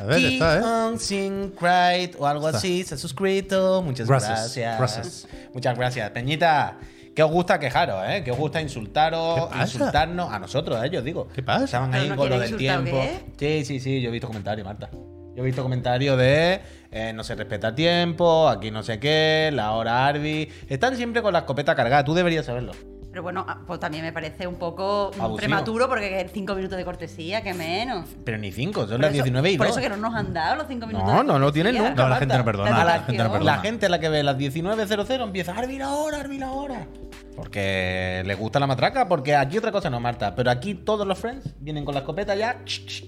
A ver, Keep está, ¿eh? on seeing right o algo así. Se ha suscrito. Muchas Gracias, gracias. gracias. Muchas gracias. Peñita, ¿qué os gusta quejaros, eh? ¿Qué os gusta insultaros, insultarnos? A nosotros, a ellos, digo. ¿Qué pasa? Estaban ¿Pero ahí no con lo del tiempo. Sí, sí, sí. Yo he visto comentarios, Marta. Yo he visto comentarios de eh, no se respeta tiempo, aquí no sé qué, la hora Arby. Están siempre con la escopeta cargada. Tú deberías saberlo. Pero bueno, ah, pues también me parece un poco Abusivo. prematuro porque cinco minutos de cortesía, que menos. Pero ni cinco, son Por las eso- 19 y Por 2. eso que no nos han dado los cinco minutos. No, de no, no tienen nunca. No, la gente no perdona, la gente no perdona. La gente a la que ve las 19.00 empieza, Arby la hora, Arby la hora. Porque le gusta la matraca, porque aquí otra cosa no, Marta. Pero aquí todos los friends vienen con la escopeta ya ch, ch,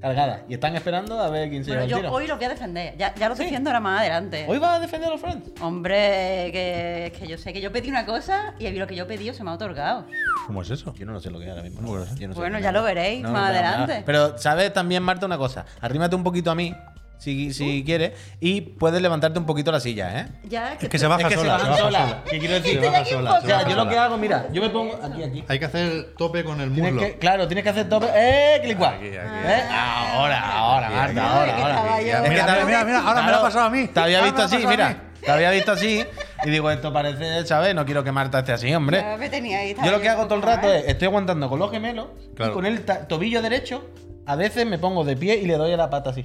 cargada. Y están esperando a ver quién se Bueno, lleva el yo tiro. hoy los voy a defender. Ya, ya lo Sí. defiendo ahora más adelante. ¿Hoy vas a defender a los friends? Hombre, que, que yo sé que yo pedí una cosa y lo que yo he pedido se me ha otorgado. ¿Cómo es eso? Yo no lo sé lo que es ahora mismo. ¿Cómo que lo sé? Yo no sé Bueno, ya lo veréis No, más no, adelante. nada. Pero, ¿sabes también, Marta, una cosa? Arrímate un poquito a mí, si, si quieres, y puedes levantarte un poquito la silla, ¿eh? Ya, Es que se baja es que sola, se baja sola. sola. ¿Qué quiero decir? Se baja sola. O se sea, yo lo que hago, mira, yo me pongo aquí, aquí. Hay que hacer tope con el Tienes muslo. que, claro, tienes que hacer tope. ¡Eh! Clic guau. Aquí, aquí, ¿Eh? Ahora, ahora, Marta, aquí. ahora, ahora. Es que Mira, había- mira, mira, ahora me lo ha pasado a mí. Te había visto así, mira. Te había visto así y digo, esto parece, ¿sabes? No quiero que Marta esté así, hombre. Ya me tenía ahí, Yo lo que hago todo el rato ¿eh? es, estoy aguantando con los gemelos Claro. y con el tobillo derecho, a veces me pongo de pie y le doy a la pata así.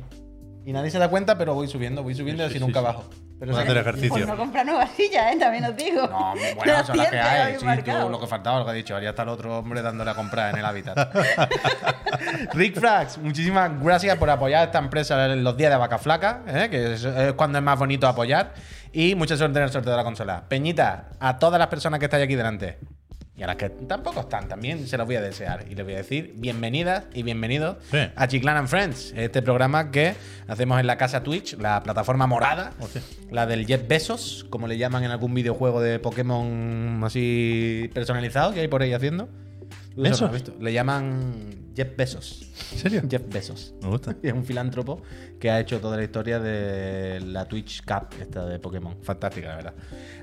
Y nadie se da cuenta, pero voy subiendo, voy subiendo y así Sí, nunca sí, bajo. Pero a hacer ejercicio. Pues no comprar nuevas sillas, ¿eh? También os digo. No, bueno, son las que hay. Sí, tú, lo que faltaba, lo que ha dicho. Haría hasta el otro hombre dándole a comprar en el hábitat. Rick Frax, muchísimas gracias por apoyar esta empresa en los días de vaca flaca, ¿eh? que es, es cuando es más bonito apoyar. Y mucha suerte en el sorteo de la consola. Peñita, a todas las personas que estáis aquí delante. Y a las que tampoco están, también se los voy a desear. Y les voy a decir bienvenidas y bienvenidos Sí. a Chiclan and Friends, este programa que hacemos en la casa Twitch, la plataforma morada, Hostia. la del Jeff Bezos, como le llaman en algún videojuego de Pokémon así personalizado que hay por ahí haciendo. Eso no visto. Le llaman Jeff Bezos. ¿En serio? Jeff Bezos. Me gusta. Y es un filántropo que ha hecho toda la historia de la Twitch Cup esta de Pokémon. Fantástica, la verdad.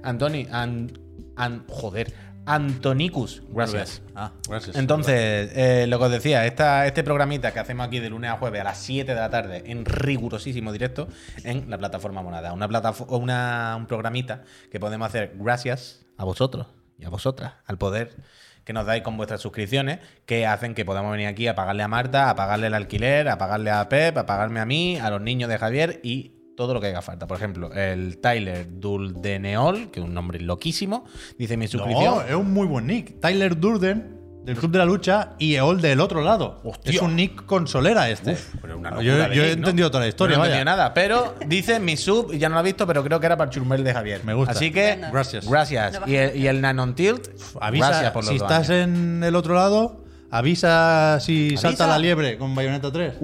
Antoni, an, an- joder, Antonicus, gracias. Ah, gracias. Entonces, eh, lo que os decía, esta, este programita que hacemos aquí de lunes a jueves a las 7 de la tarde en rigurosísimo directo en la plataforma Monada. Una, platafo- una un programita que podemos hacer gracias a vosotros y a vosotras, al poder que nos dais con vuestras suscripciones, que hacen que podamos venir aquí a pagarle a Marta, a pagarle el alquiler, a pagarle a Pep, a pagarme a mí, a los niños de Javier y todo lo que haga falta. Por ejemplo, el Tyler Duldeneol, que es un nombre loquísimo, dice mi suscripción. No, es un muy buen nick. Tyler Durden, del Club de la Lucha, y Eol del otro lado. Hostia. Es un nick consolera este. Pero una yo yo he entendido toda la historia, No he entendido nada, pero dice mi sub, ya no lo he visto, pero creo que era para el churmel de Javier. Me gusta. Así que. Gracias. gracias. No Y el, y el Nanon Tilt, Avisa, gracias por los si dos estás años. en el otro lado, avisa si ¿Avisa? salta la liebre con Bayonetta 3.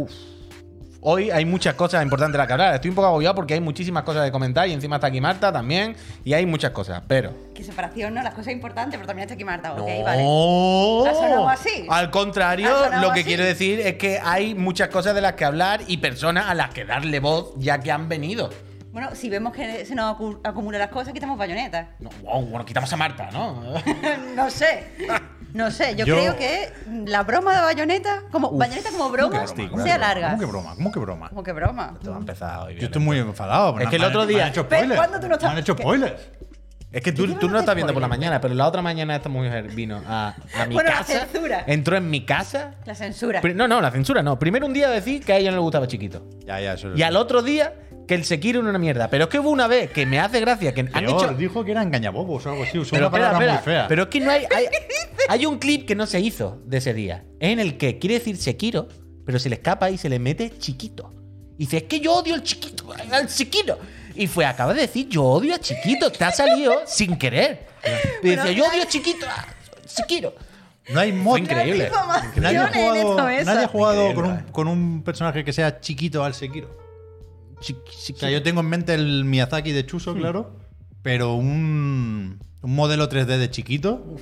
Hoy hay muchas cosas importantes de las que hablar. Estoy un poco agobiado porque hay muchísimas cosas de comentar y encima está aquí Marta también. Y hay muchas cosas, pero. Que separación, ¿no? Las cosas importantes, pero también está aquí Marta. Ok, no. vale. ¿Ha sonado así? Al contrario, ¿Ha sonado lo que así? quiero decir es que hay muchas cosas de las que hablar y personas a las que darle voz ya que han venido. Bueno, si vemos que se nos acu- acumulan las cosas, quitamos bayonetas. No, wow, bueno, quitamos a Marta, ¿no? no sé. No sé, yo, Yo- creo que la broma de bayoneta, como bayoneta como broma, sea larga. ¿Cómo que broma? ¿Cómo que broma? Como que broma. Esto ha empezado hoy Yo estoy muy enfadado. Es que el otro día- Me han hecho spoilers. ¿cuándo tú no estás- Me han hecho spoilers. Es que tú, ¿Qué tú no a estás viendo por la mañana, pero la otra mañana esta mujer vino a, a mi Bueno, la casa. censura. Entró en mi casa. La censura. No, no, la censura no. Primero un día decir que a ella no le gustaba chiquito. Ya, ya, eso Y al otro día que el Sekiro era una mierda. Pero es que hubo una vez que me hace gracia que han Peor, hecho. dijo que era engañabobos o algo así. Usó Pero una espera, palabra espera. muy fea. Pero es que no hay, hay. hay un clip que no se hizo de ese día. En el que quiere decir Sekiro, pero se le escapa y se le mete chiquito. Y dice, es que yo odio al chiquito, al Sekiro. Y fue, acaba de decir, yo odio a chiquito. Te ha salido sin querer. Y decía, yo odio a chiquito, a Sekiro. no hay mod. Increíble. Que nadie ha jugado, nadie ha jugado con, un, con un personaje que sea chiquito al Sekiro. O sea, yo tengo en mente el Miyazaki de Chuso, claro. Pero un, un modelo 3D de chiquito,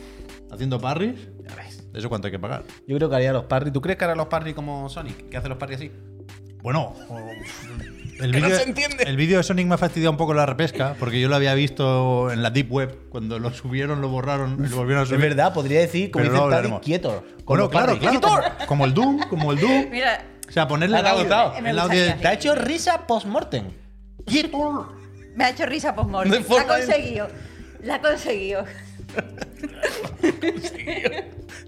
haciendo parries, Ya ves. ¿de eso cuánto hay que pagar? Yo creo que haría los parry. ¿Tú crees que hará los parry como Sonic? Que hace los parry así. Bueno, el no vídeo se entiende. el vídeo de Sonic me ha fastidiado un poco la repesca, porque yo lo había visto en la Deep Web. Cuando lo subieron, lo borraron y lo volvieron a Es subir. verdad, podría decir, como Pero dice Bueno, los claro, parry. claro. Como, como el Doom, como el Doom. Mira, O sea, ponerle el ¿Te ha audio? Me el Te ha hecho risa post-mortem. Me ha hecho risa post-mortem. De La forma- ha conseguido. La ha conseguido.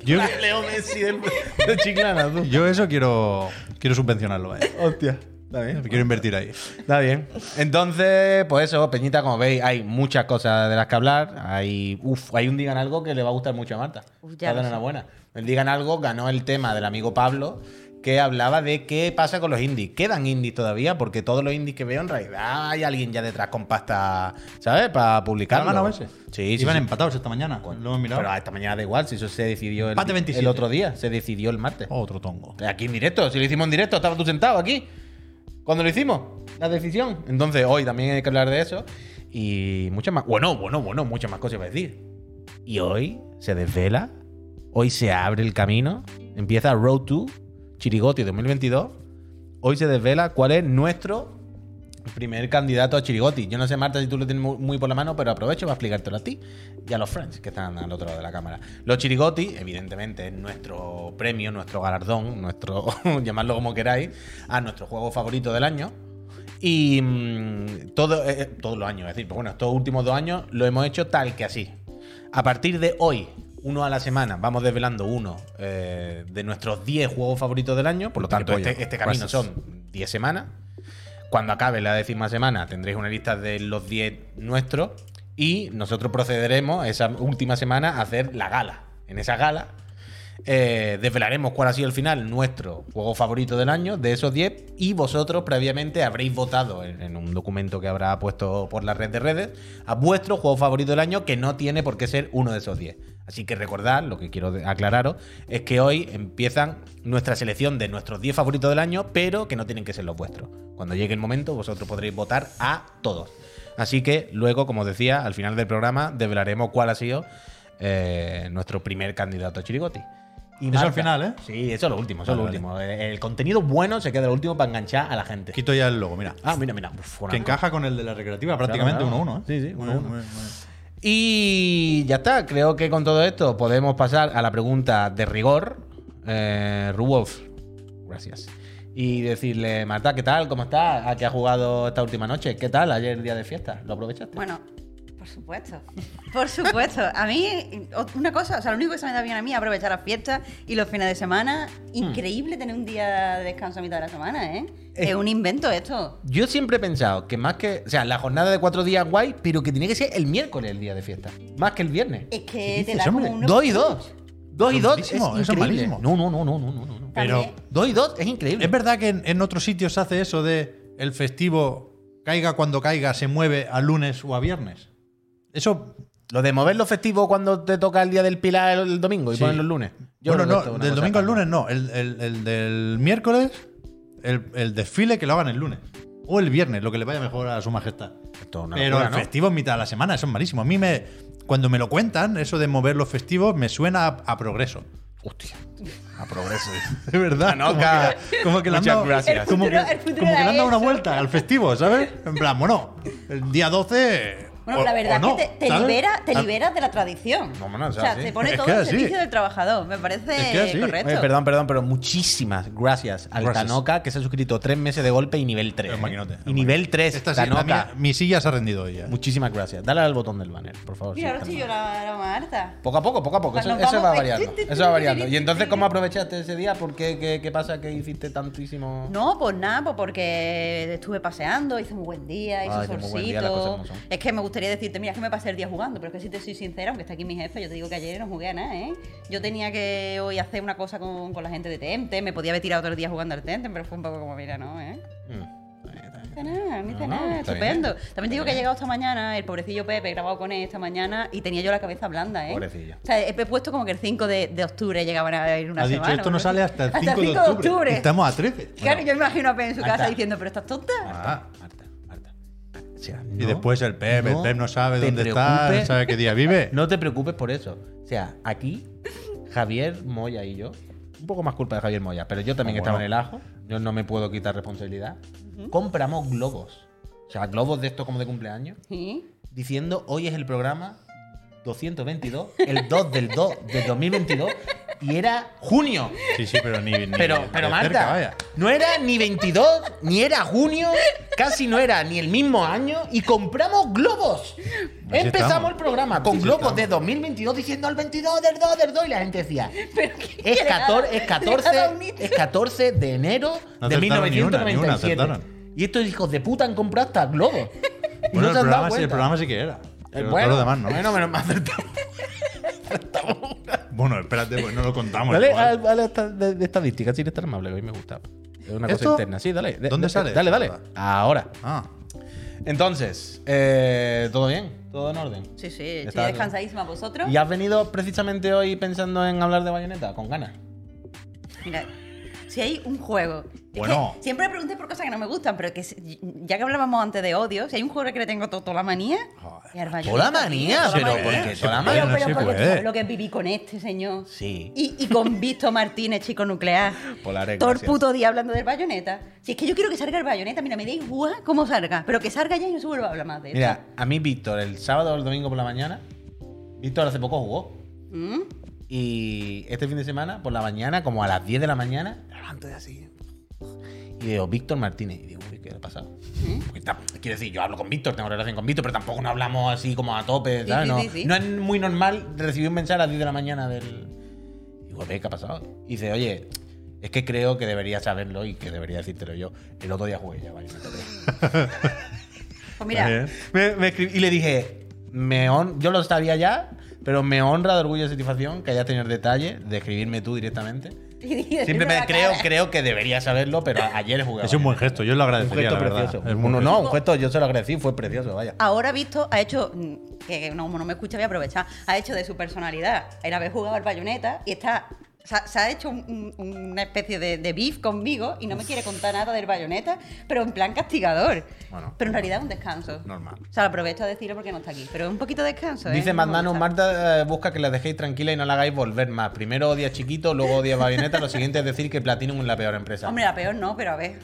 Yo, Leo Messi del- de Chiclana, tú. yo eso quiero, quiero subvencionarlo, ¿eh? Hostia. Está bien. Quiero invertir ahí. Está bien. Entonces, pues eso, Peñita, como veis, hay muchas cosas de las que hablar. Hay, uf, hay un Digan Algo que le va a gustar mucho a Marta. Uf, ya Está de lo sé. enhorabuena. El Digan Algo ganó el tema del amigo Pablo, que hablaba de qué pasa con los indies. ¿Quedan indies todavía? Porque todos los indies que veo, en realidad hay alguien ya detrás con pasta, ¿sabes? Para ¿Ha publicarlo. ganado ese? Sí, sí. Iban sí. empatados esta mañana. Lo hemos mirado. Pero esta mañana da igual, si eso se decidió el, Empate 27. el otro día. Se decidió el martes. Otro tongo. Aquí en directo, si lo hicimos en directo, estabas tú sentado aquí. Cuando lo hicimos, la decisión. Entonces, hoy también hay que hablar de eso. Y muchas más. Bueno, bueno, bueno, muchas más cosas para decir. Y hoy se desvela. Hoy se abre el camino. Empieza Road to Chirigoti 2022. Hoy se desvela cuál es nuestro primer candidato a Chirigoti. Yo no sé, Marta, si tú lo tienes muy, por la mano, pero aprovecho para explicártelo a ti y a los friends que están al otro lado de la cámara. Los Chirigoti, evidentemente, es nuestro premio, nuestro galardón, nuestro, llamadlo como queráis, a nuestro juego favorito del año. Y mm, eh, eh, todos los años, es decir, pues bueno, estos últimos dos años lo hemos hecho tal que así. A partir de hoy, uno a la semana, vamos desvelando uno eh, de nuestros 10 juegos favoritos del año. Por lo tanto, pollo. este, este camino son 10 semanas. Cuando acabe la décima semana tendréis una lista de los 10 nuestros y nosotros procederemos esa última semana a hacer la gala. En esa gala eh, desvelaremos cuál ha sido el final nuestro juego favorito del año de esos 10 y vosotros previamente habréis votado en, en un documento que habrá puesto por la red de redes a vuestro juego favorito del año que no tiene por qué ser uno de esos 10. Así que recordad, lo que quiero aclararos es que hoy empiezan nuestra selección de nuestros 10 favoritos del año, pero que no tienen que ser los vuestros. Cuando llegue el momento, vosotros podréis votar a todos. Así que luego, como os decía, al final del programa desvelaremos cuál ha sido eh, nuestro primer candidato a Chirigoti. Y Eso al final, ¿eh? Sí, eso es lo último, eso es Vale, lo último. El, el contenido bueno se queda lo último para enganchar a la gente. Quito ya el logo, mira. Ah, mira, mira. Uf, Que encaja con el de la recreativa, prácticamente Claro, 1-1, claro. ¿eh? Sí, sí, Muy 1-1. Y ya está, creo que con todo esto podemos pasar a la pregunta de rigor. Eh, gracias. Y decirle, Marta, ¿qué tal? ¿Cómo estás? ¿A qué has jugado esta última noche? ¿Qué tal ayer día de fiesta? ¿Lo aprovechaste? Bueno, por supuesto. Por supuesto. A mí, una cosa, o sea, lo único que se me da bien a mí es aprovechar las fiestas y los fines de semana. Increíble tener un día de descanso a mitad de la semana, ¿eh? Eh. Es un invento esto. Yo siempre he pensado que más que. O sea, la jornada de cuatro días guay, pero que tiene que ser el miércoles el día de fiesta. Más que el viernes. Es que te da como Dos y dos. Dos y dos es eso es increíble. malísimo. No, no, no, no, no, no, no. Pero También. Dos y dos es increíble. es verdad que en, en otros sitios se hace eso de el festivo caiga cuando caiga, se mueve a lunes o a viernes. Eso. Lo de mover los festivos cuando te toca el día del Pilar el, el domingo y Sí. ponen los lunes. Yo bueno, no, una del domingo al lunes no. El, el- el del miércoles, el, el desfile que lo hagan el lunes. O el viernes, lo que le vaya mejor a su majestad. Esto Pero locura, el ¿no? festivo en mitad de la semana, eso es malísimo. A mí me. Cuando me lo cuentan, eso de mover los festivos, me suena a, a progreso. Hostia. A progreso. De verdad. Tanoca. Como que, como que le han Muchas dado, gracias. El Como que, el como le han dado una vuelta al festivo, ¿sabes? En plan, bueno, el día 12. Bueno, o- la verdad no, es que te, te ¿sabes? libera, te Ah, liberas de la tradición. No, bueno, o sea, sí. te pone Es todo al servicio del trabajador. Me parece Es que correcto. Oye, perdón, perdón, pero muchísimas gracias al Gracias. Tanoca que se ha suscrito tres meses de golpe y nivel 3. El maquinote, Y el nivel 3, Esta sí, la Tanoca. mía- mi silla se ha rendido hoy ya. Muchísimas gracias. Dale al botón del banner, por favor. Mira, sí, ahora estoy yo la, harta. Poco a poco, poco a poco. Eso, Nos eso va variando. Eso va variando. Y entonces, ¿cómo aprovechaste ese día? ¿Por qué? ¿Qué, qué pasa que hiciste tantísimo? No, pues nada, pues porque estuve paseando, hice un buen día, las solcito. Es que me gustaría decirte, mira, es que me pasé el día jugando, pero es que si te soy sincera, aunque está aquí mi jefe, yo te digo que ayer no jugué a nada, ¿eh? Yo tenía que hoy hacer una cosa con, con la gente de Temte, me podía haber tirado todo el día jugando al Temte, pero fue un poco como, mira, no, ¿eh? Mm. Bien, bien. Nada, no No, nada, estupendo. bien. También te digo que he llegado esta mañana, el pobrecillo Pepe, he grabado con él esta mañana y tenía yo la cabeza blanda, ¿eh? Pobrecillo. O sea, he puesto como que el 5 de, de octubre llegaban a ir una Ha dicho, semana. esto no sale hasta el 5, de octubre. Estamos a 13. Claro, yo me imagino a Pepe en su Marta. casa diciendo, pero estás tonta. Ah. O sea, Y después el Pep, no el Pep no sabe dónde está, no sabe qué día vive. No te preocupes por eso. O sea, aquí, Javier Moya y yo, un poco más culpa de Javier Moya, pero yo también Ah, estaba bueno. en el ajo, yo no me puedo quitar responsabilidad. Compramos globos. O sea, globos de estos como de cumpleaños, Sí. diciendo hoy es el programa 222, el 2 del 2 del 2022, y era junio. Sí, sí, pero ni. ni Pero, pero cerca, Marta, vaya. no era ni 22, ni era junio, casi no era ni el mismo año y compramos globos. Así Empezamos estamos. el programa con Así globos estamos. de 2022 diciendo el 22 del 2 del 2 y la gente decía, es, que le 14, da- es, le 14, da un hito. es 14 de enero No de acertaron ni una, ni una, 1997. acertaron. y estos hijos de puta han comprado hasta globos. Y Bueno, no el, programa, sí, el cuenta. programa sí que era. Eh, Pero bueno, todo lo demás no. bueno, menos mal acertado. Bueno, espérate, pues no lo contamos. Dale, igual. a- dale esta- de, de estadística, sin estar amable, que a mí me gusta. Es una cosa ¿Esto? interna. Sí, dale. de- ¿Dónde de- sale? Dale, dale. Ahora. Ah, Entonces, eh, ¿todo bien? ¿Todo en orden? Sí, sí, estoy Está- descansadísima vosotros. ¿Y has venido precisamente hoy pensando en hablar de bayoneta? Con ganas. Mira, si hay un juego. es Bueno. que siempre pregunté por cosas que no me gustan, pero que ya que hablábamos antes de odio, si hay un juego que le tengo to- toda la manía. ¿Toda la manía? Pero manía. ¿por qué toda la manía? Pero, no pero se porque lo que viví con este señor. Sí. Y, y con Víctor Martínez, chico nuclear. Polares, Todo el puto día hablando del bayoneta. Si es que yo quiero que salga el bayoneta, mira, me da igual cómo salga. Pero que salga ya y no se vuelva a hablar más de esto. Mira, a mí Víctor, el sábado o el domingo por la mañana, Víctor hace poco jugó. ¿Mm? Y este fin de semana, por la mañana, como a las 10 de la mañana, me levanto de así. Y digo, Víctor Martínez. Y digo, uy, ¿qué le ha pasado? Tam- quiero decir, yo hablo con Víctor, tengo relación con Víctor, pero tampoco no hablamos así como a tope, Sí, sí, no, sí, no es muy normal recibir un mensaje a las 10 de la mañana del. Digo, "Ve, ¿qué ha pasado? Y dice, oye, es que creo que deberías saberlo y que debería decírtelo yo. El otro día jugué ya, vale. Pues mira. Me- me escribí- y le dije, me hon- yo lo sabía ya, pero me honra de orgullo y satisfacción que hayas tenido el detalle de escribirme tú directamente. La creo, creo que debería saberlo, pero ayer jugué. a es un buen gesto, yo lo Un agradecería, gesto la verdad. precioso. Es un Uno, buen no, gesto. un gesto, yo se lo agradecí, fue precioso, vaya. Ahora visto, ha hecho, mm, que no, como no me escucha, voy a aprovechar, ha hecho de su personalidad el haber jugado al bayoneta y está, se ha, hecho un- un- una especie de, de beef conmigo y no me quiere contar nada del bayoneta, pero en plan castigador. Bueno. pero en realidad es un descanso. Normal. O sea, lo aprovecho a decirlo porque no está aquí, pero es un poquito de descanso. ¿eh? Dice me Mandano. Marta eh, busca que la dejéis tranquila y no la hagáis volver más. Primero odia chiquito, luego odia bayoneta. Lo siguiente es decir que Platinum es la peor empresa. Hombre, la peor no, pero a ver.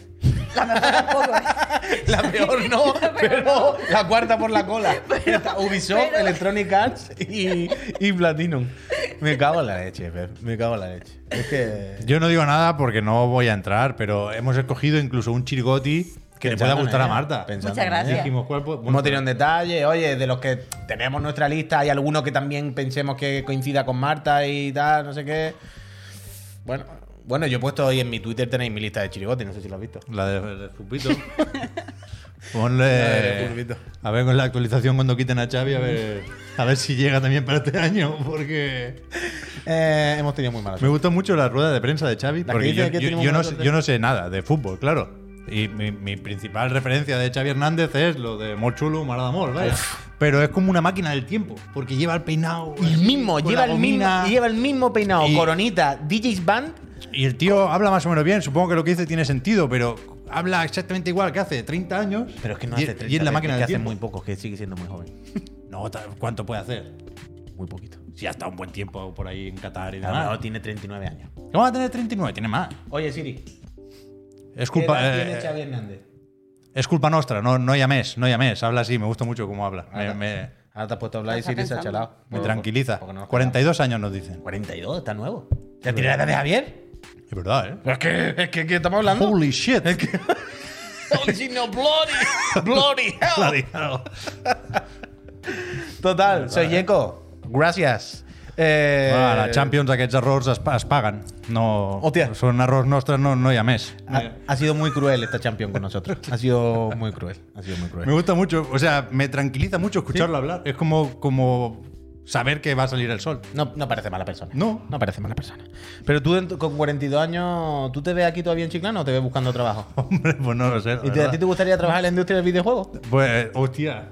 La mejor tampoco, ¿eh? La peor no, La peor pero no. la cuarta por la cola. Está Ubisoft, pero- Electronic Arts y, y Platinum. Me cago en la leche, Pep. Me cago en la leche. Es que. Yo no digo nada porque no voy a entrar, pero hemos escogido incluso un chirigoti que le pueda gustar a Marta. pensando Muchas gracias. ella. Dijimos, ¿cuál po- Hemos tenido un detalle, oye, de los que tenemos nuestra lista, hay alguno que también pensemos que coincida con Marta y tal, no sé qué. Bueno, bueno, yo he puesto hoy en mi Twitter tenéis mi lista de chirigotes, no sé si lo has visto. La de, de Fupito. La de Ponle. Fupito. A ver con la actualización cuando quiten a Xavi, a ver, a ver si llega también para este año, porque Eh, hemos tenido muy mala me gustó mucho la rueda de prensa de Xavi, La porque yo, no, sé- suerte. yo no sé nada de fútbol, claro. Y mi, mi principal referencia de Xavi Hernández es lo de Mol Chulo, Mara de Amor, vaya. Pero es como una máquina del tiempo, porque lleva el peinado. El mismo, lleva el mismo, lleva el mismo peinado, Y- coronita, DJ's Band. Y el tío habla más o menos bien, supongo que lo que dice tiene sentido, pero habla exactamente igual que hace 30 años. Pero es que no y, hace y 30, es la es máquina que hace tiempo. muy poco, que sigue siendo muy joven. No, ¿cuánto puede hacer? Muy poquito. Si ha estado un buen tiempo por ahí en Qatar y demás. tiene 39 años. ¿Cómo va a tener 39? Tiene más. Oye, Siri. Es ¿qué culpa, edad eh, tiene Xavi Hernández? es culpa nuestra, no, no llamés, no llamés. Habla así, me gusta mucho cómo habla. Me, Ahora- me- Ahora te has puesto a hablar y Siri se ha chalado. me Por- tranquiliza. no nos 42 años nos dicen. callamos. 42, está nuevo. ¿Ya tiene la edad de Javier? Es verdad, ¿eh? Es que, es que, ¿qué estamos hablando? Holy shit. Holy shit, no, bloody, bloody hell. Bloody hell. Total, soy Yeco. Gracias. Eh, Bueno, a la Champions aquests errors es, es paguen. No, Hòstia. Són errors nostres, no, no hi ha més. Ha, ha sido muy cruel esta Champion con nosotros. Ha sido muy cruel. Ha sido muy Me cruel. gusta mucho, o sea, me tranquiliza mucho escucharlo hablar. Es como, como saber que va a salir el sol. No, no parece mala persona. No. No parece mala persona. Pero tú con 42 años, ¿tú te ves aquí todavía en Chiclana o te ves buscando trabajo? Hombre, pues no lo sé. ¿Y te- a ti te gustaría trabajar en la industria del videojuego? Pues, hostia.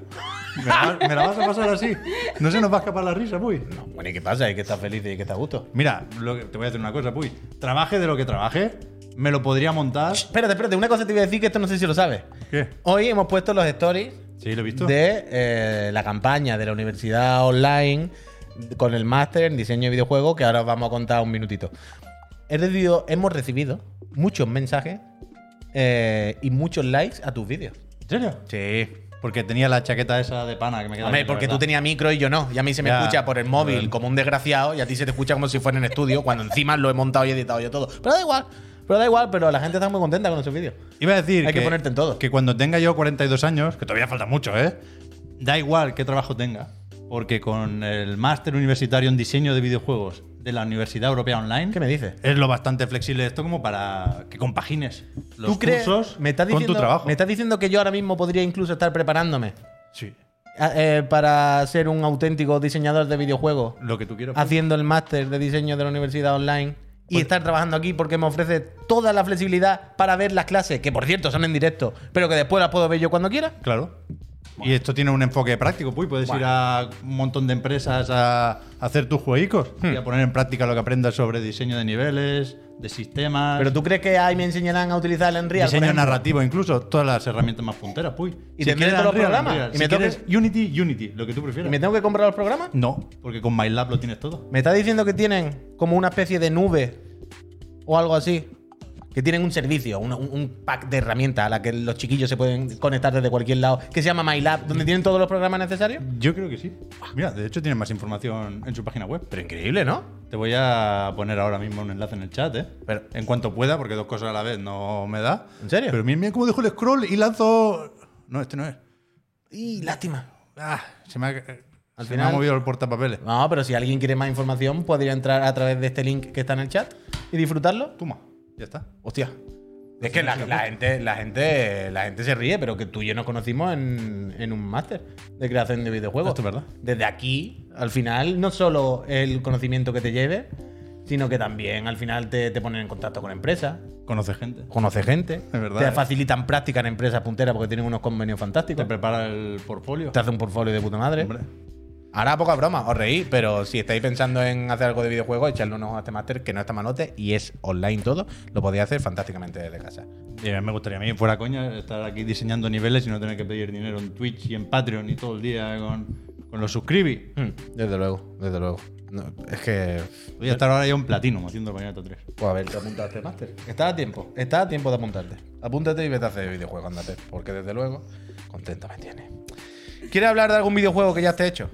¿Me la, me la vas a pasar así? ¿No se nos va a escapar la risa, Puy? No, bueno, ¿y qué pasa? Hay que estar feliz y que estar a gusto. Mira, lo que- te voy a decir una cosa, Puy. Trabaje de lo que trabaje, me lo podría montar. Espérate, espérate, una cosa te voy a decir que esto no sé si lo sabes. ¿Qué? Hoy hemos puesto los stories Sí, lo he visto. de eh, la campaña de la universidad online con el máster en diseño de videojuegos que ahora os vamos a contar un minutito. He recibido- hemos recibido muchos mensajes eh, y muchos likes a tus vídeos. ¿En serio? Sí. Porque tenía la chaqueta esa de pana que me queda Hombre, porque tú tenías micro y yo no. Y a mí se me Ya, escucha por el móvil como un desgraciado y a ti se te escucha como si fuera en estudio, cuando encima lo he montado y editado yo todo. Pero da igual, pero da igual, pero la gente está muy contenta con esos vídeos. Iba a decir Hay que ponerte en todo. Que cuando tenga yo 42 años, que todavía falta mucho, ¿eh? Da igual qué trabajo tenga. Porque con el máster universitario en diseño de videojuegos de la Universidad Europea Online, ¿Qué me dices? es lo bastante flexible esto como para que compagines los ¿Tú crees? cursos me estás con tu trabajo. Me estás diciendo que yo ahora mismo podría incluso estar preparándome Sí, a- eh, para ser un auténtico diseñador de videojuegos, lo que tú quieras. haciendo el máster de diseño de la universidad online y estar trabajando aquí porque me ofrece toda la flexibilidad para ver las clases, que por cierto son en directo, pero que después las puedo ver yo cuando quiera. Claro. Y esto tiene un enfoque práctico, pues puedes ir a un montón de empresas a hacer tus juegos Hmm. y a poner en práctica lo que aprendas sobre diseño de niveles, de sistemas, Pero tú crees que ahí me enseñarán a utilizar el Unreal. diseño narrativo, incluso todas las herramientas más punteras, puy. ¿Y tendré todos los programas? Unreal. ¿Y Si me quieres Unity, Unity, lo que tú ¿Y prefieras. me tengo que comprar los programas? No, porque con MyLab lo tienes todo. Me está diciendo que tienen como una especie de nube o algo así. Que tienen un servicio, un, pack de herramientas a la que los chiquillos se pueden conectar desde cualquier lado, que se llama MyLab, donde tienen todos los programas necesarios. Yo creo que sí. Mira, de hecho tienen más información en su página web. Pero increíble, ¿no? Te voy a poner ahora mismo un enlace en el chat, ¿eh? Pero- en cuanto pueda, porque dos cosas a la vez no me da. ¿En serio? Pero mira, mira cómo dejo el scroll y lanzo. No, este no es. Y lástima. Ah, se me ha, Al se final- me ha movido el portapapeles. No, pero si alguien quiere más información, podría entrar a través de este link que está en el chat y disfrutarlo. Toma, ya está. Hostia. Es que la, la gente, la, gente, la gente se ríe, pero que tú y yo nos conocimos en, en un máster de creación de videojuegos. Esto es verdad. Desde aquí, al final, no solo el conocimiento que te lleve, sino que también al final te, te ponen en contacto con empresas, Conoce gente. conoce gente, Es verdad, te ¿eh? facilitan práctica en empresas punteras porque tienen unos convenios fantásticos, Te prepara el portfolio. te hace un portfolio de puta madre. Hombre. Ahora poca broma, os reí, pero si estáis pensando en hacer algo de videojuegos, echarle un ojo a este máster que no está manote y es online todo, lo podéis hacer fantásticamente desde casa. Y a mí me gustaría a mí, fuera coña, estar aquí diseñando niveles y no tener que pedir dinero en Twitch y en Patreon y todo el día con, con los suscribis. Mm, Desde luego, desde luego. No, es que. Voy a estar ahora ya un platino haciendo Bayonetta 3. Pues a ver, te apuntas a este máster. Está a tiempo, está a tiempo de apuntarte. Apúntate y vete a hacer videojuegos, andate. Porque desde luego, contento me tiene. ¿Quieres hablar de algún videojuego que ya esté hecho?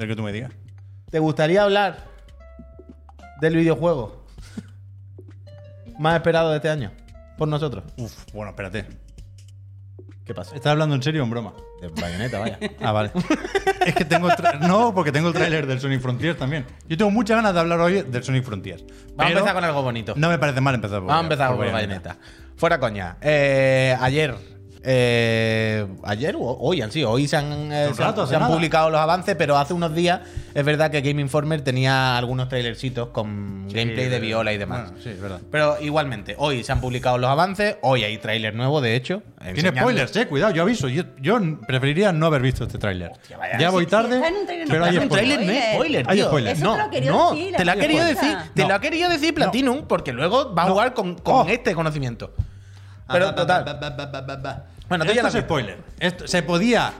Del que tú me digas. ¿Te gustaría hablar del videojuego más esperado de este año? Por nosotros. Uf, bueno, espérate. ¿Qué pasa? ¿Estás hablando en serio o en broma? De bayoneta, vaya. Ah, vale. es que tengo. No, porque tengo el tráiler del Sonic Frontiers también. Yo tengo muchas ganas de hablar hoy del Sonic Frontiers. Vamos a empezar con algo bonito. No me parece mal empezar por Vamos a empezar por Bayonetta. Bayonetta. Fuera coña. Eh, ayer. Eh, ayer o hoy han sido. Hoy se han, eh, se rato, se han publicado los avances, pero hace unos días es verdad que Game Informer tenía algunos trailercitos con gameplay de viola y demás. Bueno, sí, es verdad. Pero igualmente, hoy se han publicado los avances, hoy hay tráiler nuevo, de hecho. Tiene spoilers, eh, cuidado, yo aviso. Yo, yo preferiría no haber visto este tráiler. Ya sí, voy sí, tarde, no pero hay spoilers. trailer, no Hay tío. spoilers. Eso No, te lo quería no, decir, la te lo ha querido decir, te lo ha querido decir Platinum, porque luego va a jugar con, con Oh. este conocimiento. Pero total. Bueno, tú Esto ya es spoiler. Esto, se podía.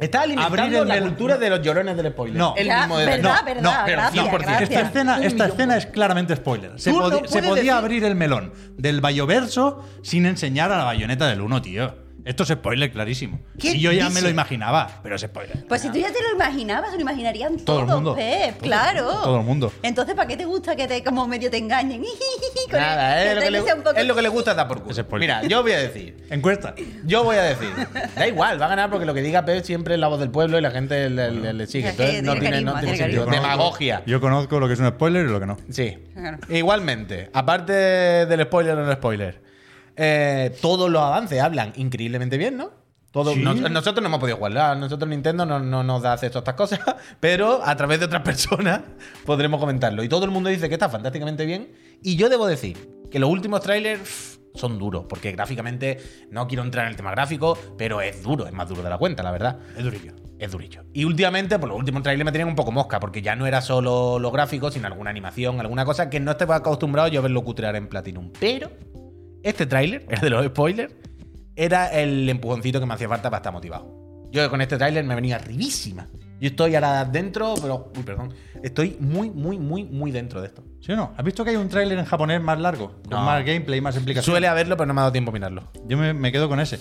Está alimentando Abrir el la cultura de los llorones del spoiler. No. El mismo de verdad, verdad. verdad, no, pero gracias, 100%. gracias. Esta escena, esta escena es claramente spoiler. Se, no se podía decir- abrir el melón del Bayoverso sin enseñar a la bayoneta del 1, tío. Esto es spoiler clarísimo. ¿Qué Y yo ya me dices? lo imaginaba, pero es spoiler. Pues si tú ya te lo imaginabas, se lo imaginarían Todo todos, el mundo. Pep, Todo- claro. todo el mundo. Entonces, ¿para qué te gusta que te como medio te engañen? Nada, es lo, que le, es lo que le gusta dar por culo. Es spoiler. Mira, yo voy a decir. Encuesta. Yo voy a decir. Da igual, va a ganar porque lo que diga Pep siempre es la voz del pueblo y la gente le, le- le sigue. Entonces no tiene tiene, no carisma, tiene sentido. carisma. Demagogia. Yo conozco lo que es un spoiler y lo que no. Sí. Claro. Igualmente, aparte del spoiler o no spoiler, eh, todos los avances hablan increíblemente bien, ¿no? Todo- Sí. nos- nosotros no hemos podido jugarla, nosotros Nintendo no, no nos da acceso a estas cosas, pero a través de otras personas podremos comentarlo. Y todo el mundo dice que está fantásticamente bien. Y yo debo decir que los últimos trailers son duros, porque gráficamente no quiero entrar en el tema gráfico, pero es duro, es más duro de la cuenta, la verdad. Es durillo. Es durillo. Y últimamente, pues los últimos trailers me tenían un poco mosca, porque ya no era solo los gráficos, sino alguna animación, alguna cosa que no estaba acostumbrado yo a verlo cutrear en Platinum. Pero este tráiler, el de los spoilers, era el empujoncito que me hacía falta para estar motivado. Yo con este tráiler me venía arribísima. Yo estoy ahora dentro, pero. Uy, perdón. Estoy muy, muy, muy, muy dentro de esto. ¿Sí o no? ¿Has visto que hay un tráiler en japonés más largo? Con No. más gameplay, más explicación. Suele haberlo, pero no me ha dado tiempo a mirarlo. Yo me, me quedo con ese.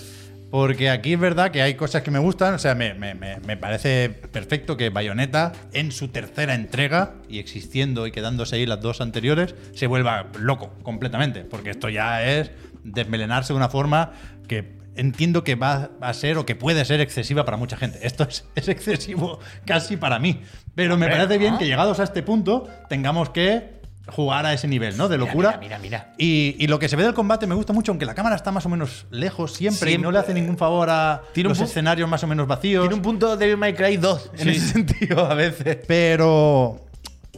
Porque aquí es verdad que hay cosas que me gustan. O sea, me, me- me- parece perfecto que Bayonetta, en su tercera entrega, y existiendo y quedándose ahí las dos anteriores, se vuelva loco completamente. Porque esto ya es desmelenarse de una forma que entiendo que va a ser o que puede ser excesiva para mucha gente. Esto es, es excesivo casi para mí. Pero me parece bien que llegados a este punto tengamos que jugar a ese nivel, ¿no? De locura. mira, mira, mira. Y, y lo que se ve del combate me gusta mucho, aunque la cámara está más o menos lejos siempre, y no le hace ningún favor a Tiene los escenarios más o menos vacíos. Tiene un punto de May Cry 2 en Sí. ese sentido a veces. Pero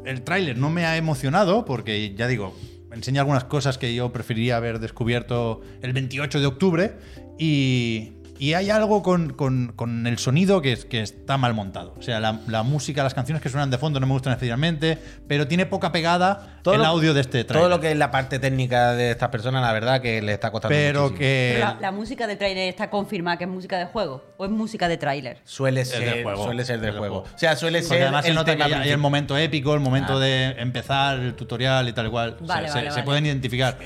el tráiler no me ha emocionado porque, ya digo, enseña algunas cosas que yo preferiría haber descubierto el 28 de octubre y, y hay algo con, con- con el sonido que, es- que está mal montado. O sea, la, la música, las canciones que suenan de fondo no me gustan especialmente, pero tiene poca pegada el lo- audio de este tráiler. Todo lo que es la parte técnica de estas personas, la verdad que le está costando Pero muchísimo. que... Pero la, la música del tráiler está confirmada que es música de juego o es música de tráiler. Suele ser, juego. suele ser del juego. juego. O sea, suele Porque ser. además se el nota que tema hay el momento épico, el momento Ah. de empezar el tutorial y tal y cual. Vale, se, vale, se- se vale. pueden identificar.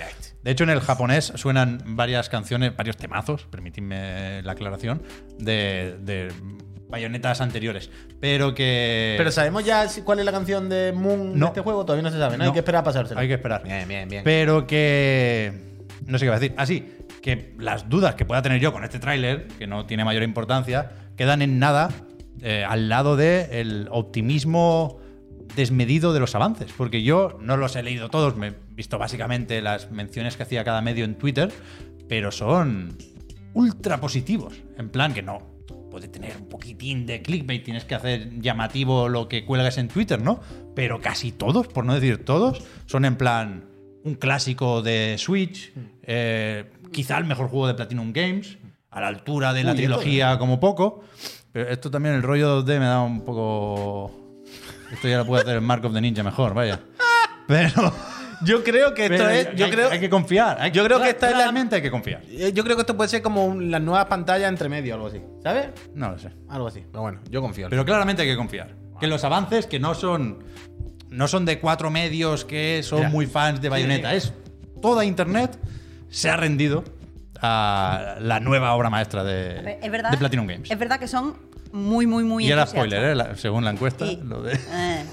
De hecho, en el japonés suenan varias canciones, varios temazos, permitidme la aclaración, de, de bayonetas anteriores. Pero que. Pero sabemos ya cuál es la canción de Moon No. de este juego, todavía no se sabe, ¿no? No. Hay que esperar a pasárselo. Hay que esperar. Bien, bien, bien. Pero que. No sé qué iba a decir. Así, que las dudas que pueda tener yo con este tráiler, que no tiene mayor importancia, quedan en nada eh, al lado del optimismo desmedido de los avances. Porque yo no los he leído todos, me he visto básicamente las menciones que hacía cada medio en Twitter, pero son ultra positivos. En plan que no. Puede tener un poquitín de clickbait, tienes que hacer llamativo lo que cuelgas en Twitter, ¿no? Pero casi todos, por no decir todos, son en plan un clásico de Switch, eh, quizá el mejor juego de Platinum Games, a la altura de la Uy, trilogía como poco. Pero esto también, el rollo 2D me da un poco... Esto ya lo puede hacer el Mark of the Ninja mejor, vaya. Pero... Yo creo que esto pero es. Yo hay, creo, hay que confiar. hay- yo creo que esta es la- claramente hay que confiar. eh, yo creo que esto puede ser como un- las nuevas pantallas entre medio o algo así. ¿Sabes? No lo sé. Algo así. Pero bueno, yo confío. Pero claramente hay que confiar. Que los avances que no son no son de cuatro medios que son muy fans de Bayonetta. Es toda internet se ha rendido a la nueva obra maestra de, ver, Es verdad. de Platinum Games. Es verdad que son muy, muy, muy y era spoiler, ¿eh? La- según la encuesta. Y- lo de- eh,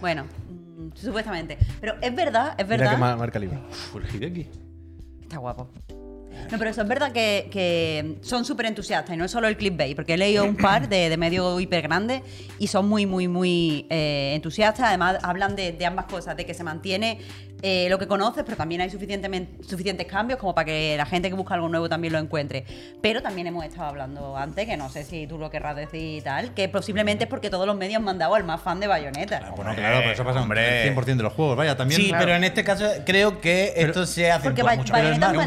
bueno, mm, supuestamente. Pero es verdad, es Mira verdad. que marca el Hideki. Está guapo. No, pero eso es verdad que, que son súper entusiastas y no es solo el clickbait, porque he leído un par de, de medio hiper grandes y son muy, muy, muy eh, entusiastas. Además, hablan de, de ambas cosas, de que se mantiene eh, lo que conoces, pero también hay suficientemente, suficientes cambios como para que la gente que busca algo nuevo también lo encuentre. Pero también hemos estado hablando antes, que no sé si tú lo querrás decir y tal, que posiblemente es porque todos los medios han mandado al más fan de Bayonetta. Ah, bueno, claro, pero eso pasa hombre. en el 100% de los juegos. Vaya, también. Sí, claro. pero en este caso creo que esto se hace porque mucho. Pero no más.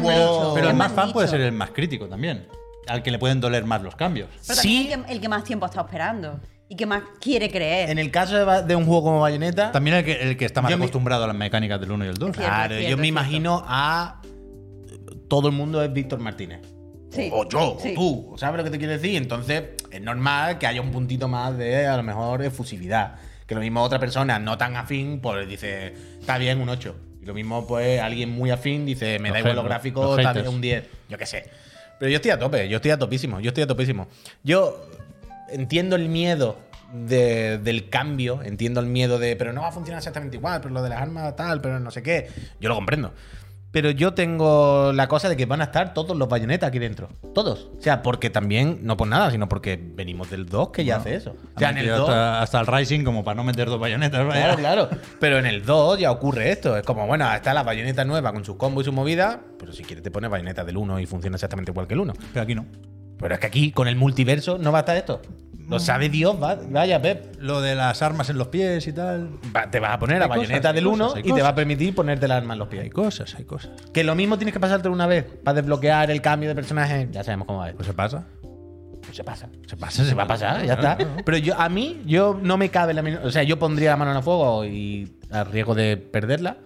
Pero es el más fan puede ser el más crítico también. Al que le pueden doler más los cambios. Pero Sí. también el que, el que más tiempo ha estado esperando y que más quiere creer. En el caso de, un juego como Bayonetta, También el que, el que está más me- acostumbrado a las mecánicas del 1 y el 2. Cierto, claro, cierto, yo me cierto. imagino a todo el mundo es Víctor Martínez. Sí, O yo, sí. o tú, ¿sabes lo que te quiero decir? Entonces, es normal que haya un puntito más de, a lo mejor, efusividad. Que lo mismo otra persona no tan afín, pues dice, está bien, un 8. Y lo mismo, pues, alguien muy afín dice, me Los da igual los gráficos, está bien, un 10. Yo qué sé. Pero yo estoy a tope, yo estoy a topísimo, yo estoy a topísimo. Yo entiendo el miedo de- del cambio, entiendo el miedo de, pero no va a funcionar exactamente igual, pero lo de las armas tal, pero no sé qué. Yo lo comprendo. Pero yo tengo la cosa de que van a estar todos los bayonetas aquí dentro. Todos. O sea, porque también, no por nada, sino porque venimos del 2 que ya hace eso. O sea, en el 2. hasta, hasta el Rising como para no meter dos bayonetas. Claro, claro. Pero en el 2 ya ocurre esto. Es como, bueno, está la bayoneta nueva con sus combos y su movida, pero si quieres te pones bayoneta del 1 y funciona exactamente igual que el 1. Pero aquí no. Pero es que aquí, con el multiverso, no va a estar esto. Lo sabe Dios, va- vaya, Pep. Lo de las armas en los pies y tal. Va- te vas a poner la Hay cosas, bayoneta hay del cosas, 1 hay y te va a permitir ponerte el arma en los Hay pies. cosas, hay cosas. Que lo mismo tienes que pasártelo una vez para desbloquear el cambio de personaje. Ya sabemos cómo va. Pues se pasa. Pues se pasa. Se pasa, Se va a pasar, ya está. Pero yo, a mí, yo no me cabe la O sea, yo pondría la mano en el fuego y a riesgo de perderla.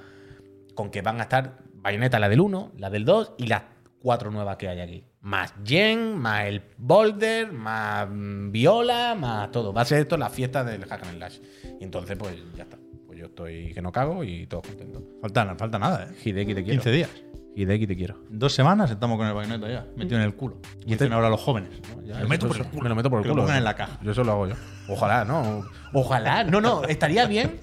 Con que van a estar Bayonetta, la del 1, la del 2 y las cuatro nuevas que hay aquí. Más Jen, más el Boulder, más mm, Viola, más todo. Va a ser esto la fiesta del Hack and Slash. Y entonces, pues ya está. Pues yo estoy que no cago y todo contento. Falta, falta nada, ¿eh? Hideki te quiero. 15 días. Hideki, te quiero. Dos semanas estamos con el bayoneta ya, metido en el culo. Y dicen ahora los jóvenes. ¿no? Ya, Me lo meto por el culo. Me lo meto por el Que lo culo. pongan en la caja. Yo eso lo hago yo. Ojalá, ¿no? Ojalá. No, no. Estaría bien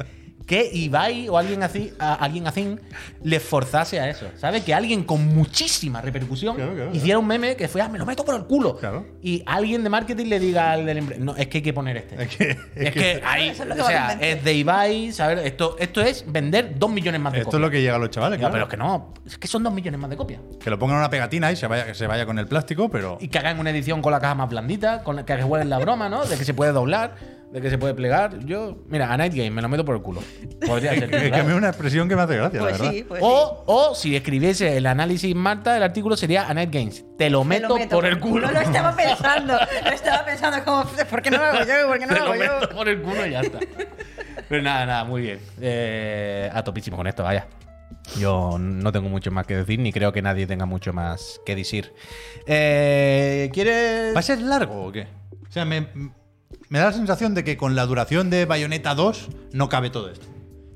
que Ibai o alguien así, a alguien así le forzase a eso. ¿Sabes? Que alguien con muchísima repercusión Claro, claro, hiciera un meme que fue, ah, me lo meto por el culo. Claro. Y alguien de marketing le diga al del empre- no, es que hay que poner este. Es que, Es que es lo que o sea, es de Ibai, ¿sabes? Esto, esto es vender dos millones más de esto es copias. lo que llega a los chavales, claro. pero es que no, es que son dos millones más de copias. Que lo pongan en una pegatina y se vaya, que se vaya con el plástico, pero. Y que hagan una edición con la caja más blandita, con la que jueguen la broma, ¿no? De que se puede doblar, de que se puede plegar. Yo, mira, a Night Game me lo meto por el culo. Podría ser. que, que claro. a mí es una expresión que me hace gracia, Pues la verdad. sí, pues sí. o, o si escribiese el análisis Marta, el artículo sería a Night Games. Te lo Me meto, lo meto por el culo. Lo estaba pensando. Lo estaba pensando como, ¿por qué no lo hago yo? ¿Por qué no Te lo hago yo? por el culo y ya está. Pero nada, nada, muy bien. Eh, a topísimo con esto, vaya. Yo no tengo mucho más que decir, ni creo que nadie tenga mucho más que decir. Eh, ¿Quieres...? ¿Va a ser largo o qué? O sea, me, me da la sensación de que con la duración de Bayonetta 2 no cabe todo esto.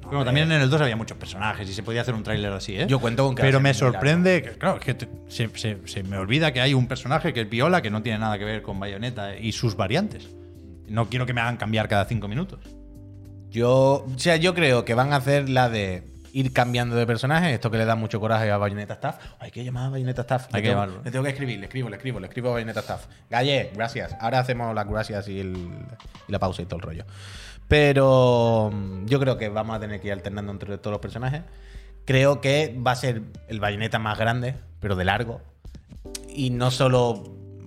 Bueno, también en el 2 había muchos personajes y se podía hacer un tráiler así, ¿eh? Yo cuento con que Pero me sorprende, que, claro, es que te- se, se- se me olvida que hay un personaje que es Viola que no tiene nada que ver con Bayonetta y sus variantes. No quiero que me hagan cambiar cada cinco minutos. Yo, o sea, yo creo que van a hacer la de ir cambiando de personaje, esto que le da mucho coraje a Bayonetta Staff. Hay que llamar a Bayonetta Staff. Hay Le que tengo- llamarlo. Le tengo que escribir, le escribo, le escribo, le escribo a Bayonetta Staff. Galle, gracias. Ahora hacemos las gracias y, el- y la pausa y todo el rollo. Pero mm, yo creo que vamos a tener que ir alternando entre todos los personajes. Creo que va a ser el Bayonetta más grande, pero de largo. Y no solo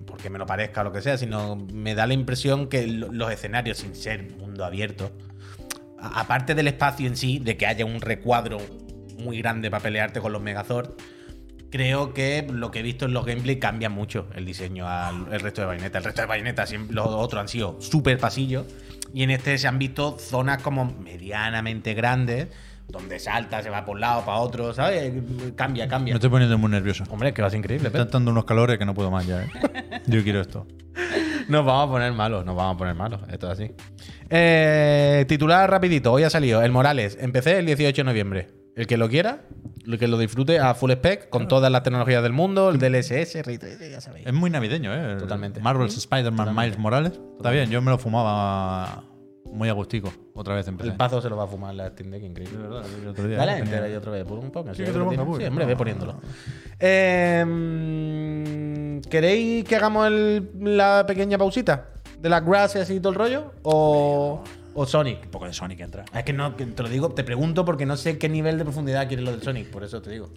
porque me lo parezca o lo que sea, sino me da la impresión que lo- los escenarios, sin ser mundo abierto, aparte del espacio en sí, de que haya un recuadro muy grande para pelearte con los Megazord, creo que lo que he visto en los gameplay cambia mucho el diseño al resto de Bayonetta. El resto de Bayonetta, los otros han sido súper pasillos, y en este se han visto zonas como medianamente grandes, donde salta, se va por un lado, para otro, ¿sabes? Cambia, cambia. Me estoy poniendo muy nervioso. Hombre, es que va a ser increíble. Me están dando unos calores que no puedo más ya, ¿eh? Yo quiero esto. Nos vamos a poner malos, nos vamos a poner malos. Esto es así. Eh, titular rapidito. Hoy ha salido el Morales. Empecé el 18 de noviembre. El que lo quiera, el que lo disfrute a full spec, con todas las tecnologías del mundo, el DLSS, ya sabéis. Es muy navideño, ¿eh? Totalmente. Marvel's Spider-Man Miles Morales. Está bien, yo me lo fumaba muy agustico. Otra vez empecé. El pazo se lo va a fumar la Steam Deck, increíble. De verdad, el otro día Dale tenía- entera y otra vez, por un poco. Sí, que te lo ponga. Sí, hombre, No, ve poniéndolo. no. Eh, ¿Queréis que hagamos el- la pequeña pausita? ¿De las gracias y todo el rollo? ¿O, o Sonic? Un poco de Sonic entra. Es que no, que te lo digo, te pregunto porque no sé qué nivel de profundidad quiere lo del Sonic, por eso te digo.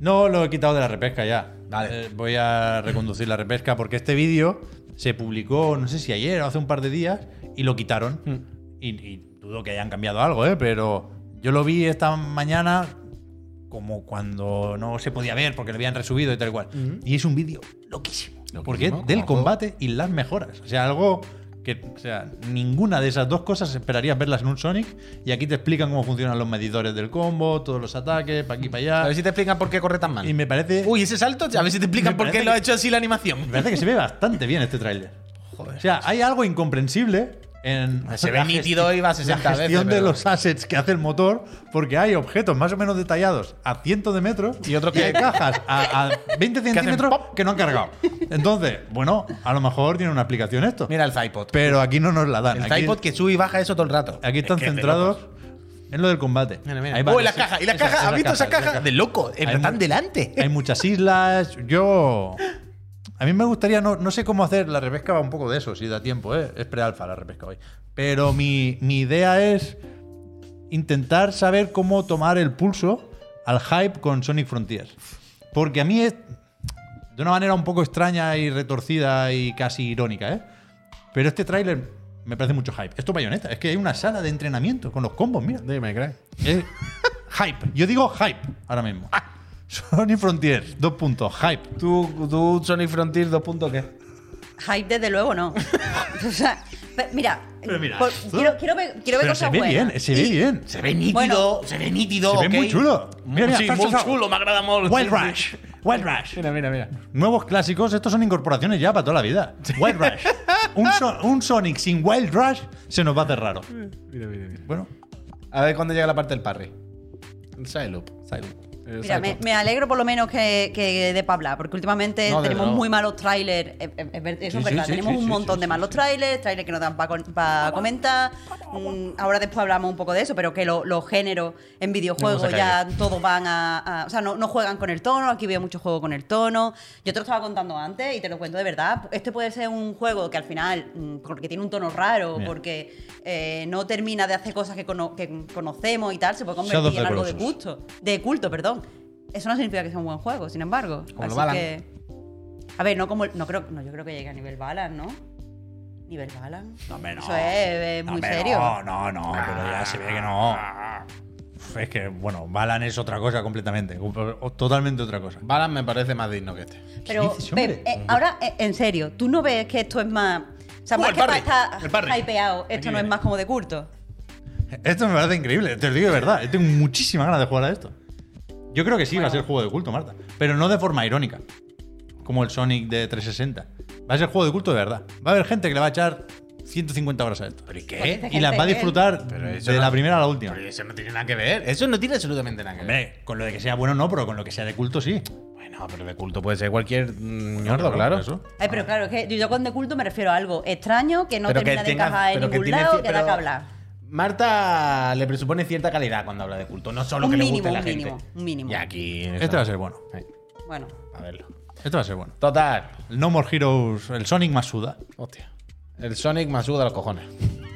No, lo he quitado de la repesca ya. Vale. Eh, voy a reconducir la repesca porque este vídeo se publicó, no sé si ayer o hace un par de días, y lo quitaron. Mm. Y, y dudo que hayan cambiado algo, ¿eh? Pero yo lo vi esta mañana como cuando no se podía ver porque lo habían resubido y tal cual. Y es un vídeo loquísimo. Porque es del combate y las mejoras. O sea, algo que, o sea, ninguna de esas dos cosas esperarías verlas en un Sonic. Y aquí te explican cómo funcionan los medidores del combo, todos los ataques, para aquí, para allá. A ver si te explican por qué corre tan mal. Y me parece. Uy, ese salto, a ver si te explican por qué parece lo ha que- hecho así la animación. Me parece que se ve bastante bien este tráiler. Joder. O sea, hay algo incomprensible en. Se ve nítido y va a 60 La gestión veces, de pero- los assets que hace el motor, porque hay objetos más o menos detallados a cientos de metros Y otros que- hay cajas a, a 20 hacen centímetros pop. que no han cargado. Entonces, bueno, a lo mejor tiene una explicación esto. Mira el Zipod. Pero aquí no nos la dan. El Aquí, Zipod que sube y baja eso todo el rato. aquí están Es que es centrados en lo del combate. Mira, mira. Oh, la caja. ¿Y la esa- caja? ¿Has visto esa esa caja? De loco. Están delante. Hay muchas islas. Yo. A mí me gustaría, no, no sé cómo hacer, la repesca va un poco de eso, si da tiempo, ¿eh? es pre-alfa la repesca hoy. Pero mi, mi idea es intentar saber cómo tomar el pulso al hype con Sonic Frontiers. Porque a mí es de una manera un poco extraña y retorcida y casi irónica, ¿eh? Pero este tráiler me parece mucho hype. Esto es bayoneta, es que hay una sala de entrenamiento con los combos, mira. Dime, crees. Es hype. Yo digo hype ahora mismo. Sonic Frontiers, dos puntos, hype. ¿Tú, tú Sonic Frontier 2 puntos qué? Hype, desde luego, no. o sea, mira, Pero mira, por- quiero, quiero ver, quiero ver Pero se cosas ve buenas. bien, se ve Y- bien. Se ve nítido, Bueno. se ve nítido. Se ve ok. muy chulo. Mira, mira, sí, está muy chulo, me agrada mucho. Wild Rush. Wild Rush. Mira, mira, mira. Nuevos clásicos, estos son incorporaciones ya para toda la vida. Wild Rush. Un, So- un Sonic sin Wild Rush se nos va a hacer raro. Mira, mira, mira. Bueno, A ver cuándo llega la parte del parry. El side loop. Side loop. Mira, me, me alegro por lo menos que, que de para hablar, porque últimamente No, tenemos muy malos trailers. es Sí, es sí, verdad. sí, tenemos sí, un sí, montón sí, de sí, malos trailers, trailers que no dan para comentar. Mm, ahora después hablamos un poco de eso, pero que lo- los géneros en videojuegos No, ya todos van a, a- O sea, no, no juegan con el tono. Aquí veo mucho juego con el tono. Yo te lo estaba contando antes y te lo cuento de verdad. Este puede ser un juego que al final, mm, porque tiene un tono raro, porque eh, no termina de hacer cosas que, cono- que conocemos y tal, se puede convertir en algo de culto. De culto, perdón. Eso no significa que sea un buen juego, sin embargo. Como Así Balan. que. A ver, no como. No creo, no, yo creo que llegue a nivel Balan, ¿no? Nivel Balan. No, hombre, no. Eso es, eh, No, muy hombre, serio. No, no, no, pero ya se ve que no. Es que, bueno, Balan es otra cosa completamente. Totalmente otra cosa. Balan me parece más digno que este. Pero, dices? Pep, eh, ahora, eh, en serio, ¿tú no ves que esto es más. O sea, Uh, más que parry, estar hypeado, Aquí esto no es viene. más como de culto. Esto me parece increíble, te lo digo de verdad. Yo tengo muchísimas ganas de jugar a esto. Yo creo que sí va a ser juego de culto, Marta. Pero no de forma irónica. Como el Sonic de 360. Va a ser juego de culto de verdad. Va a haber gente que le va a echar 150 horas a esto. ¿Pero y qué? Y las va a disfrutar de no- la primera a la última. Pero eso no tiene nada que ver. Eso no tiene absolutamente nada que ver. Hombre, con lo de que sea bueno no, pero con lo que sea de culto sí. Bueno, pero de culto puede ser cualquier mm, ñordo, Claro, claro. por eso. Ay, pero claro, es que yo, con de culto me refiero a algo extraño que no Pero que termina de tenga- encajar en pero que ningún tiene lado, que da que hablar. Marta le presupone cierta calidad cuando habla de culto, no solo Un que le mínimo, guste a la un gente. mínimo, un mínimo. Y aquí. Este va a ser bueno. Bueno. a verlo. Este va a ser bueno. Total. No More Heroes, el Sonic más suda. Hostia. El Sonic más suda los cojones.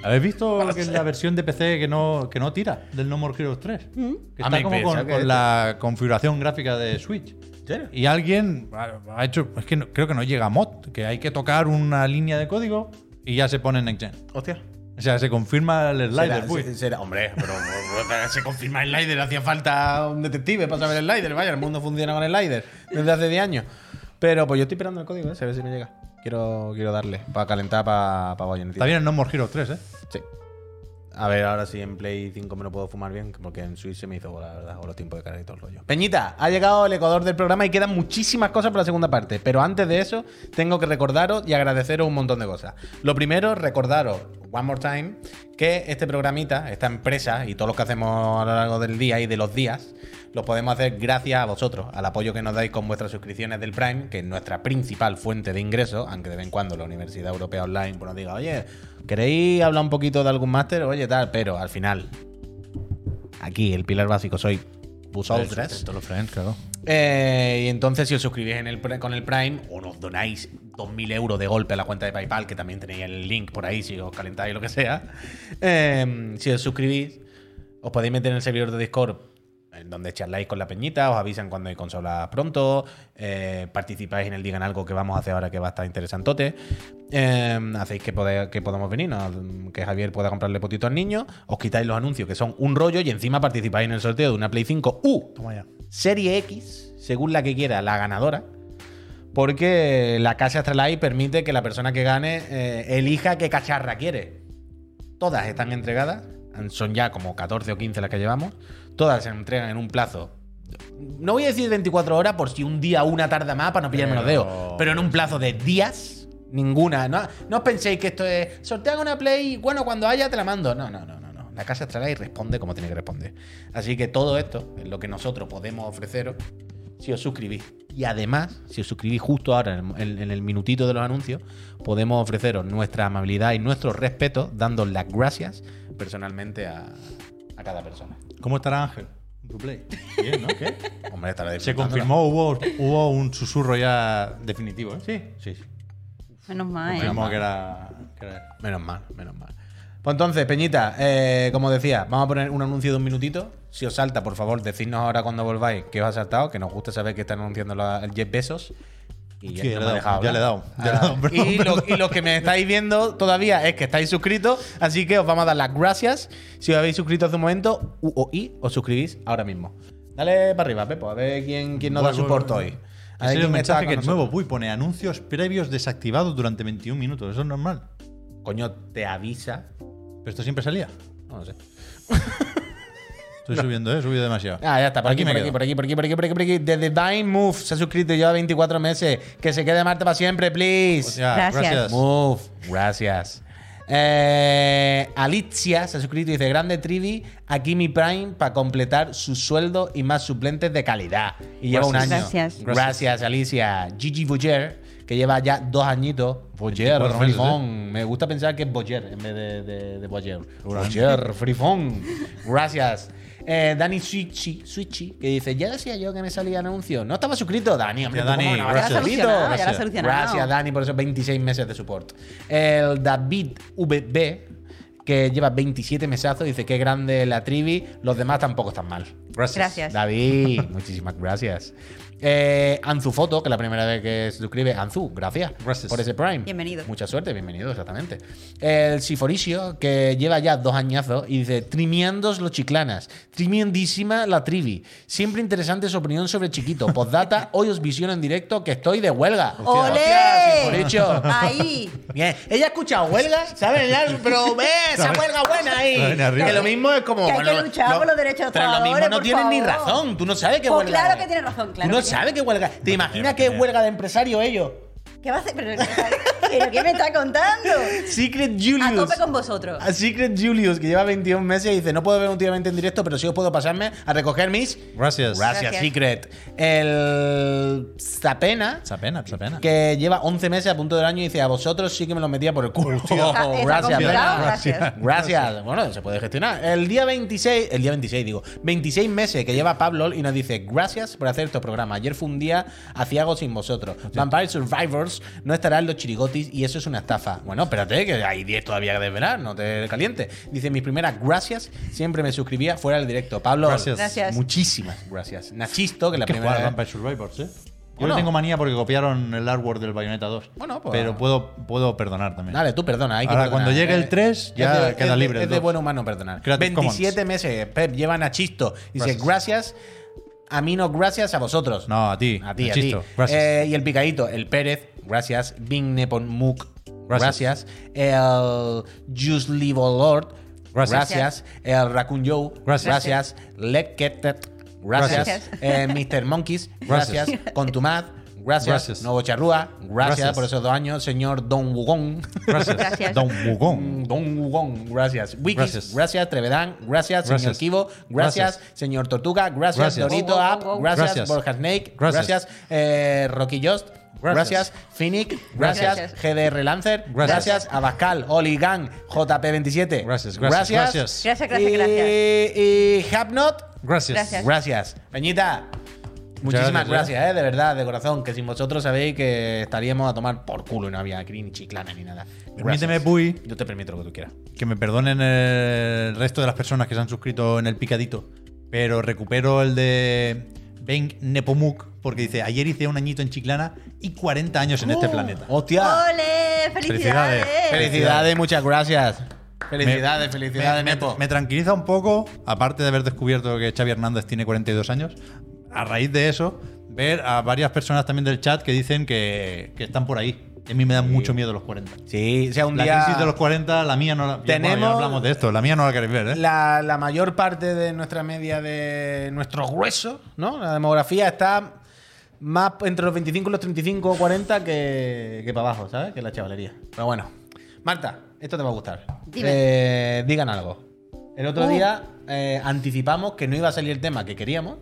¿Habéis visto que es la versión de PC que no, que no tira del No More Heroes 3? Que Ah, está como con, que con este. la configuración gráfica de Switch. ¿En serio? Y alguien ha ha hecho, es que no- creo que no llega a mod, que hay que tocar una línea de código y ya se pone en Next Gen. Hostia. O sea, se confirma el slider. Será- uy. se- será- hombre, pero se confirma el slider. Hacía falta un detective para saber el slider. Vaya, el mundo funciona con el slider desde hace 10 años. Pero pues yo estoy esperando el código, ¿eh? a ver si me llega. Quiero, quiero darle para calentar para pa. Está bien el No More Heroes 3, ¿eh? Sí. A ver, ahora sí en Play 5 me lo puedo fumar bien, porque en Switch se me hizo bola, la verdad, o los tiempos de carga y todo el rollo. Peñita, ha llegado el ecuador del programa y quedan muchísimas cosas para la segunda parte. Pero antes de eso, tengo que recordaros y agradeceros un montón de cosas. Lo primero, recordaros, one more time, que este programita, esta empresa y todo lo que hacemos a lo largo del día y de los días, lo podemos hacer gracias a vosotros, al apoyo que nos dais con vuestras suscripciones del Prime, que es nuestra principal fuente de ingresos, aunque de vez en cuando la Universidad Europea Online pues, nos diga, oye, ¿queréis hablar un poquito de algún máster? Oye, tal, pero al final, aquí el pilar básico soy los friends, claro. Eh, y entonces, si os suscribís en el, pre- con el Prime o nos donáis 2.000 euros de golpe a la cuenta de PayPal, que también tenéis el link por ahí si os calentáis lo que sea, eh, si os suscribís, os podéis meter en el servidor de Discord en donde charláis con la peñita, os avisan cuando hay consolas pronto, eh, participáis en el Digan Algo que vamos a hacer ahora que va a estar interesantote, eh, hacéis que, pode- que podamos venir, ¿no? que Javier pueda comprarle potito al niño, os quitáis los anuncios que son un rollo y encima participáis en el sorteo de una Play 5 U ya. Serie X, según la que quiera la ganadora, porque la Casa Astralife permite que la persona que gane eh, elija qué cacharra quiere. Todas están entregadas, son ya como 14 o 15 las que llevamos, todas se entregan en un plazo. No voy a decir 24 horas por si un día o una tarda más para no pillarme los dedos, pero en un plazo de días, ninguna. No, no os penséis que esto es sortean una Play, bueno, cuando haya te la mando. No, no, no, no. no. La Casa Astralife responde como tiene que responder. Así que todo esto es lo que nosotros podemos ofreceros si os suscribís. Y además, si os suscribís justo ahora en el, en el minutito de los anuncios, podemos ofreceros nuestra amabilidad y nuestro respeto, dando las gracias personalmente a, a cada persona. ¿Cómo estará Ángel? en tu Play? Bien, ¿no? ¿Qué? Hombre, estará Se confirmó, hubo, hubo un susurro ya definitivo, ¿eh? Sí, sí. sí. Menos mal, ¿eh? Que era, que era. Menos mal, menos mal. Pues entonces, Peñita, eh, como decía, vamos a poner un anuncio de un minutito. Si os salta, por favor, decidnos ahora cuando volváis que os ha saltado, que nos gusta saber que están anunciando la- el Jeff Bezos. Y Sí, no ya le he dado, ya le he dado, ya le he dado, Ah, perdón, y, lo- y los que me estáis viendo todavía es que estáis suscritos, así que os vamos a dar las gracias. Si os habéis suscrito hace un momento, u o y os suscribís ahora mismo. Dale para arriba, Pepo, a ver quién, quién nos da Voy, soporte voy, hoy. A ver quién mensaje que es nuevo. nosotros. Uy, pone anuncios previos desactivados durante 21 minutos. Eso es normal. Coño, te avisa. Pero esto siempre salía. No lo sé. Estoy subiendo, ¿eh? He subido demasiado. Ah, ya está, por aquí, me por aquí, por aquí, por aquí, por aquí, por aquí, por aquí. The Divine Move se ha suscrito ya 24 meses. Que se quede Marta para siempre, please. Gracias. gracias. Move, gracias. Eh, Alicia se ha suscrito y dice: Grande Trivi, aquí mi Prime para completar su sueldo y más suplentes de calidad. Y lleva un año. Gracias. Gracias, Alicia. Gigi Boyer, que lleva ya dos añitos. Boyer, 24 meses, Frifón. Me gusta pensar que es Boyer en vez de, de, de Boyer. Boyer, Frifón. Gracias. Eh, Dani Switchy, Switchy, que dice, ya decía yo que me salía anuncio. No estaba suscrito, Dani. Hombre, Ya, ¿tú Dani, no gracias. suscrito? Ya Gracias. solucionado. Gracias, Dani, por esos 26 meses de support. El David VB, que lleva 27 mesazos, dice, qué grande la trivi. Los demás tampoco están mal. Gracias. Gracias. David, muchísimas gracias. Eh, Anzu Foto, que es la primera vez que se suscribe. Anzu, gracias, Gracias. por ese Prime. Bienvenido. Mucha suerte, bienvenido, exactamente. El Siforicio, que lleva ya dos añazos y dice: Trimiendos los chiclanas, trimiendísima la trivi. Siempre interesante su opinión sobre Chiquito. Postdata, hoy os visiono en directo que estoy de huelga. ¡Olé! Hostia, Siforicio. Ahí. Bien, ella ha escuchado huelga, ¿sabes? Ya, pero ve esa huelga buena ahí. Que lo mismo es como. Que hay que luchar por los derechos de los Pero lo mismo trabajadores, no tienen ni favor. razón. Tú no sabes qué Pues huelga claro es. que tiene razón, claro Sabes qué huelga. ¿Te imaginas que es huelga de empresario ellos? ¿Qué va a hacer? ¿Pero, ¿pero qué me está contando? Secret Julius. A tope con vosotros. A Secret Julius, que lleva 21 meses y dice: No puedo ver últimamente en directo, pero sí os puedo pasarme a recoger mis. Gracias. Gracias, Gracias. Secret. El Zapena, Esa pena, esa pena. que lleva 11 meses a punto del año y dice: A vosotros sí que me lo metía por el culo. Está gracias, gracias. Gracias. Bueno, se puede gestionar. El día 26, el día 26 digo, 26 meses que lleva Pablo y nos dice, gracias por hacer este programa. Ayer fue un día aciago sin vosotros. Vampire Survivors no estará en los chirigotis y eso es una estafa. Bueno, espérate, que hay 10 todavía de verano, no te calientes. Dice, mis primeras gracias, siempre me suscribía fuera del directo. Pablo, Gracias. Gracias. muchísimas gracias. Nachisto, que la que primera. Vampire Survivors, ¿eh? Yo Bueno. le tengo manía porque copiaron el artwork del Bayonetta 2. Bueno, pues- Pero puedo, puedo perdonar también. Dale, tú perdona. Hay que Ahora, perdonar. cuando llegue el Eh, 3, ya de- queda es de- libre el Es de 2. buen humano perdonar. Creative 27 meses, Pep, llevan a Chisto. Dice, gracias. A mí no, gracias a vosotros. No, a ti. A ti, a ti. Gracias. Eh, y el picadito, el Pérez, gracias. Bing Nepon Mook, gracias. Gracias. El Just Live Lord, gracias. Gracias. El Raccoon Joe, Gracias. gracias. Letketet, gracias. Gracias. Eh, Mr. Monkeys, gracias. Gracias. Contumaz, gracias. Gracias. Nuevo Charrúa, gracias, Gracias. por esos dos años. Señor Don Wugong. Gracias. Gracias. Don Wugong. Mm, Don Wugong, gracias. Wikis, gracias. Gracias. Trevedán, gracias. Señor Gracias. Kibo, gracias. Gracias. Señor Tortuga, gracias. Gracias. Dorito App, gracias. Gracias. Borja Snake, gracias. Gracias. Eh, Rocky Just, gracias. Gracias. Phoenix, gracias. Gracias. GDR Lancer, gracias. Gracias. Abascal, Oligan, JP27, Gracias, gracias, gracias. gracias. Gracias, gracias, y, gracias. Y Hapnot, Gracias. Gracias. gracias. Peñita. Muchísimas gracias, gracias, eh, de verdad, de corazón. Que sin vosotros sabéis que estaríamos a tomar por culo y no había aquí ni chiclana ni nada. Permíteme. Puy, Yo te permito lo que tú quieras. que me perdonen el resto de las personas que se han suscrito en el picadito, pero recupero el de Ben Nepomuk porque dice, ayer hice un añito en Chiclana y 40 años en este planeta. ¡Hostia! ¡Ole! ¡Felicidades! Felicidades. Felicidades, muchas gracias. Me- Felicidades, felicidades, me, me- Nepo. me tranquiliza un poco, aparte de haber descubierto que Xavi Hernández tiene 42 años, a raíz de eso, ver a varias personas también del chat que dicen que, que están por ahí. A mí me dan mucho miedo los 40. Sí, o sea, un La día. crisis de los 40, la mía no la. ya, bueno, ya Tenemos- hablamos de esto, la mía no la queréis ver, ¿eh? La, la mayor parte de nuestra media de nuestro grueso, ¿no? La demografía está más entre los 25 y los 35 o 40 que, que para abajo, ¿sabes? Que la chavalería. Pero bueno. Marta, esto te va a gustar. Dime. Eh, digan algo. El otro Uh. día eh, anticipamos que no iba a salir el tema que queríamos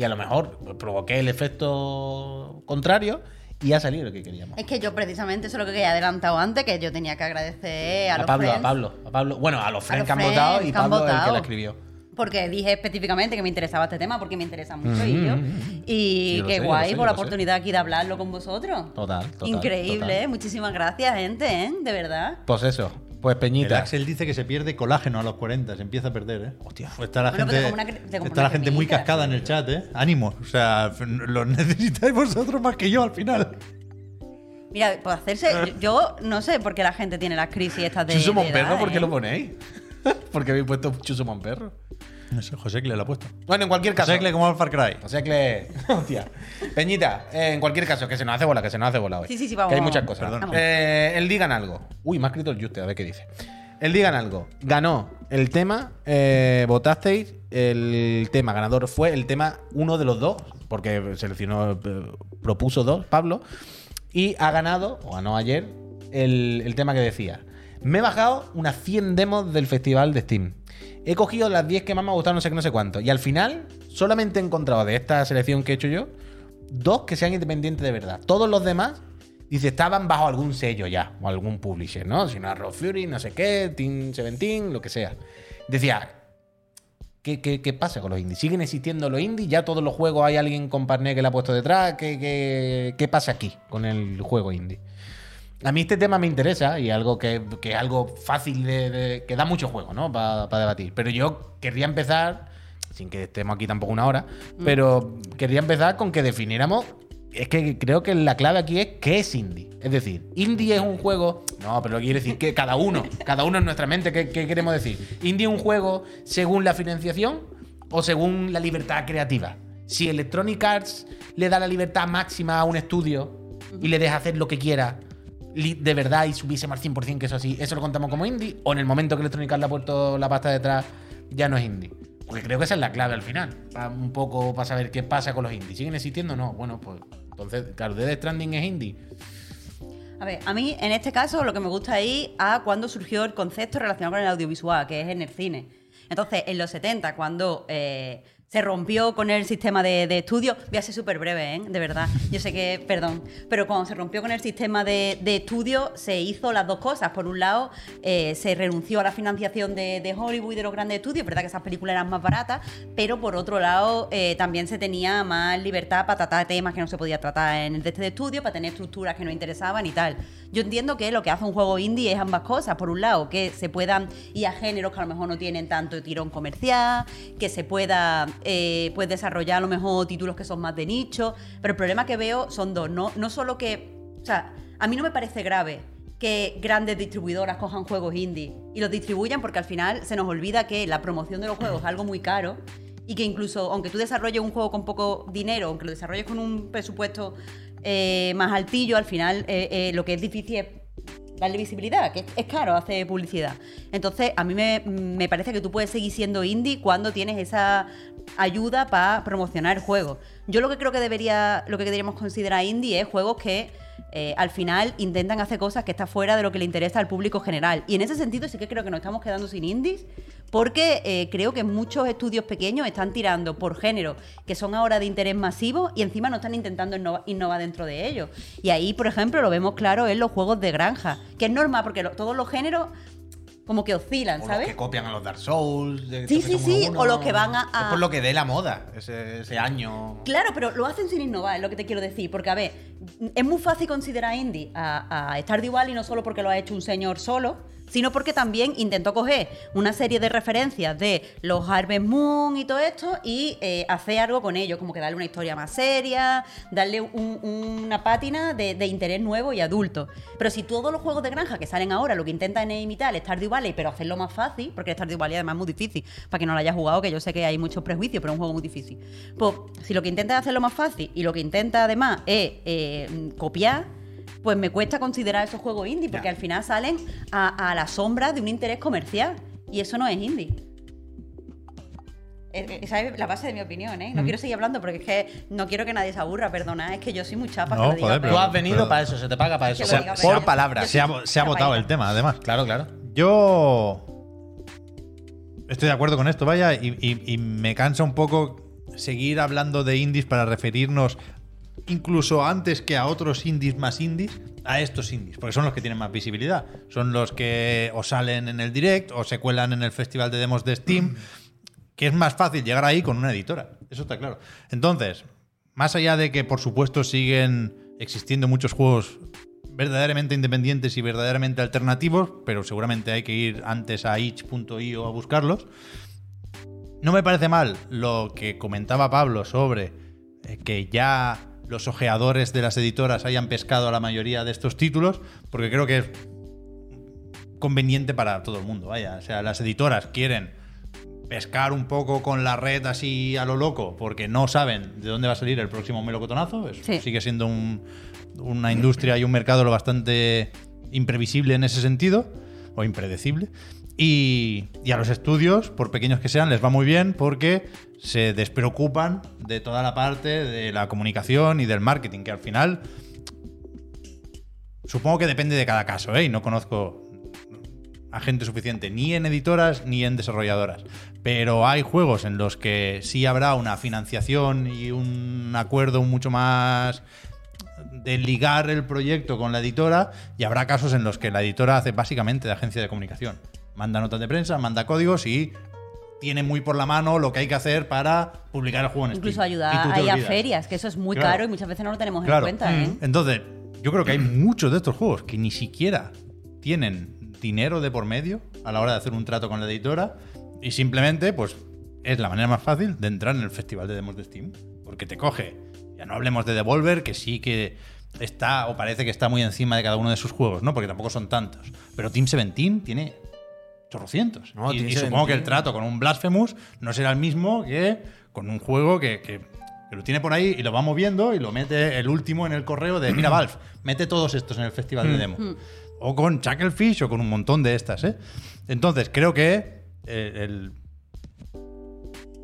y a lo mejor provoqué el efecto contrario y ha salido lo que queríamos. Es que yo precisamente eso es lo que he adelantado antes, que yo tenía que agradecer a, A los Pablo, a Pablo, a Pablo. Bueno, a los friends los que han friends votado y que han Pablo el que votado. la escribió. Porque dije específicamente que me interesaba este tema, porque me interesa mucho y yo. Mm, Y Yo qué sé, guay sé, por la sé. oportunidad aquí de hablarlo con vosotros. Total, total, Increíble, total. ¿eh? Muchísimas gracias, gente, ¿eh? De verdad. Pues eso, pues El Peñita. Axel dice que se pierde colágeno a los 40, se empieza a perder, ¿eh? Hostia. Pues está la Bueno, gente, una está la gente muy cascada en el chat, ¿eh? Ánimo. O sea, lo necesitáis vosotros más que yo al final. Mira, pues hacerse. Yo, yo no sé por qué la gente tiene las crisis estas de. Chuso Monperro, ¿por qué ¿eh? lo ponéis? Porque habéis puesto Chuso Monperro. No sé, José que le lo ha puesto. Bueno, en cualquier caso. José que como al Far Cry. O sea que. Hostia. Peñita, eh, en cualquier caso, que se nos hace bola, que se nos hace bola hoy. Sí, sí, sí, vamos, Que hay muchas cosas. Perdón. Eh, el Digan Algo. Uy, me ha escrito el Juste, a ver qué dice. El Digan Algo. Ganó el tema, eh, votasteis. El tema ganador fue el tema uno de los dos, porque seleccionó, eh, propuso dos, Pablo. Y ha ganado, o ganó ayer, el, el tema que decía. Me he bajado unas 100 demos del festival de Steam. He cogido las 10 que más me han gustado, no sé qué, no sé cuánto. Y al final, solamente he encontrado de esta selección que he hecho yo, dos que sean independientes de verdad. Todos los demás, dice, estaban bajo algún sello ya, o algún publisher, ¿no? Si no, Raw Fury, no sé qué, Team 17, lo que sea. Decía, ¿Qué, qué, qué pasa con los indies? ¿Siguen existiendo los indies? ¿Ya todos los juegos hay alguien con partner que le ha puesto detrás? ¿Qué, qué, qué pasa aquí con el juego indie? A mí este tema me interesa y algo que, que es algo fácil de, de- que da mucho juego, ¿no? Para debatir. Pero yo querría empezar, sin que estemos aquí tampoco una hora, pero querría empezar con que definiéramos. Es que creo que la clave aquí es qué es indie. Es decir, indie es un juego. No, pero quiere decir que cada uno, cada uno en nuestra mente, ¿qué, qué queremos decir? Indie es un juego según la financiación o según la libertad creativa. Si Electronic Arts le da la libertad máxima a un estudio y le deja hacer lo que quiera, de verdad y subiésemos al 100% que eso así, ¿eso lo contamos como indie? ¿O en el momento que Electronic Arts le ha puesto la pasta detrás, ya no es indie? Porque creo que esa es la clave al final. un poco para saber qué pasa con los indies. ¿Siguen existiendo o no? Bueno, pues entonces, claro, Dead Stranding es indie. A ver, a mí en este caso lo que me gusta ir a cuando surgió el concepto relacionado con el audiovisual, que es en el cine. Entonces, en los 70, cuando eh, se rompió con el sistema de, estudio, voy a ser súper breve, ¿eh? de verdad. Yo sé que, perdón, pero cuando se rompió con el sistema de, estudio, se hizo las dos cosas. Por un lado, eh, se renunció a la financiación de, Hollywood y de los grandes estudios, verdad que esas películas eran más baratas, pero por otro lado, eh, también se tenía más libertad para tratar temas que no se podía tratar en el de este estudio, para tener estructuras que no interesaban y tal. Yo entiendo que lo que hace un juego indie es ambas cosas. Por un lado, que se puedan ir a géneros que a lo mejor no tienen tanto tirón comercial, que se pueda eh, pues desarrollar a lo mejor títulos que son más de nicho. Pero el problema que veo son dos. No, no solo que. O sea, a mí no me parece grave que grandes distribuidoras cojan juegos indie y los distribuyan porque al final se nos olvida que la promoción de los juegos es algo muy caro y que incluso aunque tú desarrolles un juego con poco dinero, aunque lo desarrolles con un presupuesto eh, más altillo, al final eh, eh, lo que es difícil es darle visibilidad, que es- caro hacer publicidad. Entonces, a mí me, me parece que tú puedes seguir siendo indie cuando tienes esa ayuda para promocionar el juego. Yo lo que creo que debería, lo que deberíamos considerar indie es juegos que al final intentan hacer cosas que están fuera de lo que le interesa al público general. Y en ese sentido sí que creo que nos estamos quedando sin indies, porque eh, creo que muchos estudios pequeños están tirando por género que son ahora de interés masivo y encima no están intentando innova- innovar dentro de ellos. Y ahí, por ejemplo, lo vemos claro en los juegos de granja, que es normal porque lo- todos los géneros como que oscilan, O los ¿sabes? que copian a los Dark Souls. Sí, sí, sí, uno o los que van a- a- Es por lo que dé la moda ese, ese año. Claro, pero lo hacen sin innovar, es lo que te quiero decir. Porque, a ver, es muy fácil considerar indie a, a Stardew Valley no solo porque lo ha hecho un señor solo, sino porque también intentó coger una serie de referencias de los Harvest Moon y todo esto y eh, hacer algo con ello, como que darle una historia más seria, darle un- una pátina de, interés nuevo y adulto. Pero si todos los juegos de granja que salen ahora lo que intentan es imitar el Stardew Valley, pero hacerlo más fácil, porque Stardew Valley además es muy difícil, para que no lo haya jugado, que yo sé que hay muchos prejuicios, pero es un juego muy difícil. Pues si lo que intenta es hacerlo más fácil y lo que intenta además es eh, copiar, pues me cuesta considerar esos juegos indie, porque Ya. al final salen a, a la sombra de un interés comercial. Y eso no es indie. Eh, Esa es la base de mi opinión, ¿eh? No quiero seguir hablando porque es que no quiero que nadie se aburra, perdona, es que yo soy muy chapa No, que lo diga, joder, pero- Tú has venido pero- para eso, se te paga para eso. Por- diga, por venga. palabras. Se ha, se ha votado el tema, además. Claro, claro. Yo estoy de acuerdo con esto, vaya, y, y- y me cansa un poco seguir hablando de indies para referirnos incluso antes que a otros indies más indies, a estos indies, porque son los que tienen más visibilidad. Son los que o salen en el direct o se cuelan en el festival de demos de Steam, que es más fácil llegar ahí con una editora. Eso está claro. Entonces, más allá de que por supuesto siguen existiendo muchos juegos verdaderamente independientes y verdaderamente alternativos, pero seguramente hay que ir antes a itch.io a buscarlos. No me parece mal lo que comentaba Pablo sobre eh, que ya los ojeadores de las editoras hayan pescado a la mayoría de estos títulos, porque creo que es conveniente para todo el mundo. Vaya, o sea, las editoras quieren pescar un poco con la red así a lo loco, porque no saben de dónde va a salir el próximo melocotonazo. Eso Sí. sigue siendo un- una industria y un mercado lo bastante imprevisible en ese sentido, o impredecible. Y, a los estudios, por pequeños que sean, les va muy bien porque se despreocupan de toda la parte de la comunicación y del marketing, que al final supongo que depende de cada caso, ¿eh? Y no conozco gente suficiente, ni en editoras ni en desarrolladoras. Pero hay juegos en los que sí habrá una financiación y un acuerdo mucho más de ligar el proyecto con la editora y habrá casos en los que la editora hace básicamente de agencia de comunicación. Manda notas de prensa, manda códigos y tiene muy por la mano lo que hay que hacer para publicar el juego en Incluso Steam. Ayudar ahí a ferias, que eso es muy Claro. caro y muchas veces no lo tenemos Claro. en cuenta. ¿eh? Entonces, yo creo que hay muchos de estos juegos que ni siquiera tienen dinero de por medio a la hora de hacer un trato con la editora y simplemente, pues, es la manera más fácil de entrar en el festival de demos de Steam. Porque te coge, ya no hablemos de Devolver, que sí que está o parece que está muy encima de cada uno de sus juegos, ¿no? Porque tampoco son tantos. Pero Team 17 tiene chorrocientos. No, y supongo que el 17. trato con un Blasphemous no será el mismo que con un juego que, que- que lo tiene por ahí y lo va moviendo y lo mete el último en el correo de, mira Valve, mete todos estos en el festival de demo. O con Chucklefish o con un montón de estas, ¿eh? Entonces, creo que eh, el,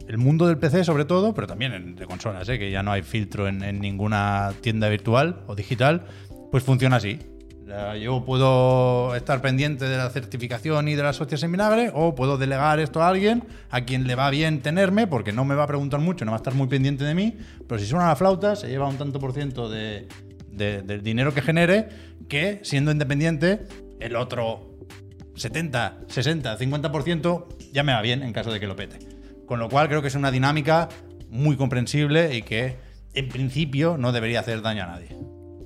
el mundo del PC sobre todo, pero también en- de consolas, ¿eh? que ya no hay filtro en, en ninguna tienda virtual o digital, pues funciona así. Yo puedo estar pendiente de la certificación y de las hostias en vinagre, o puedo delegar esto a alguien a quien le va bien tenerme, porque no me va a preguntar mucho, no va a estar muy pendiente de mí, pero si suena la flauta, se lleva un tanto por ciento de- del dinero que genere, que siendo independiente, el otro 70, 60, 50% ya me va bien en caso de que lo pete. Con lo cual creo que es una dinámica muy comprensible y que en principio no debería hacer daño a nadie.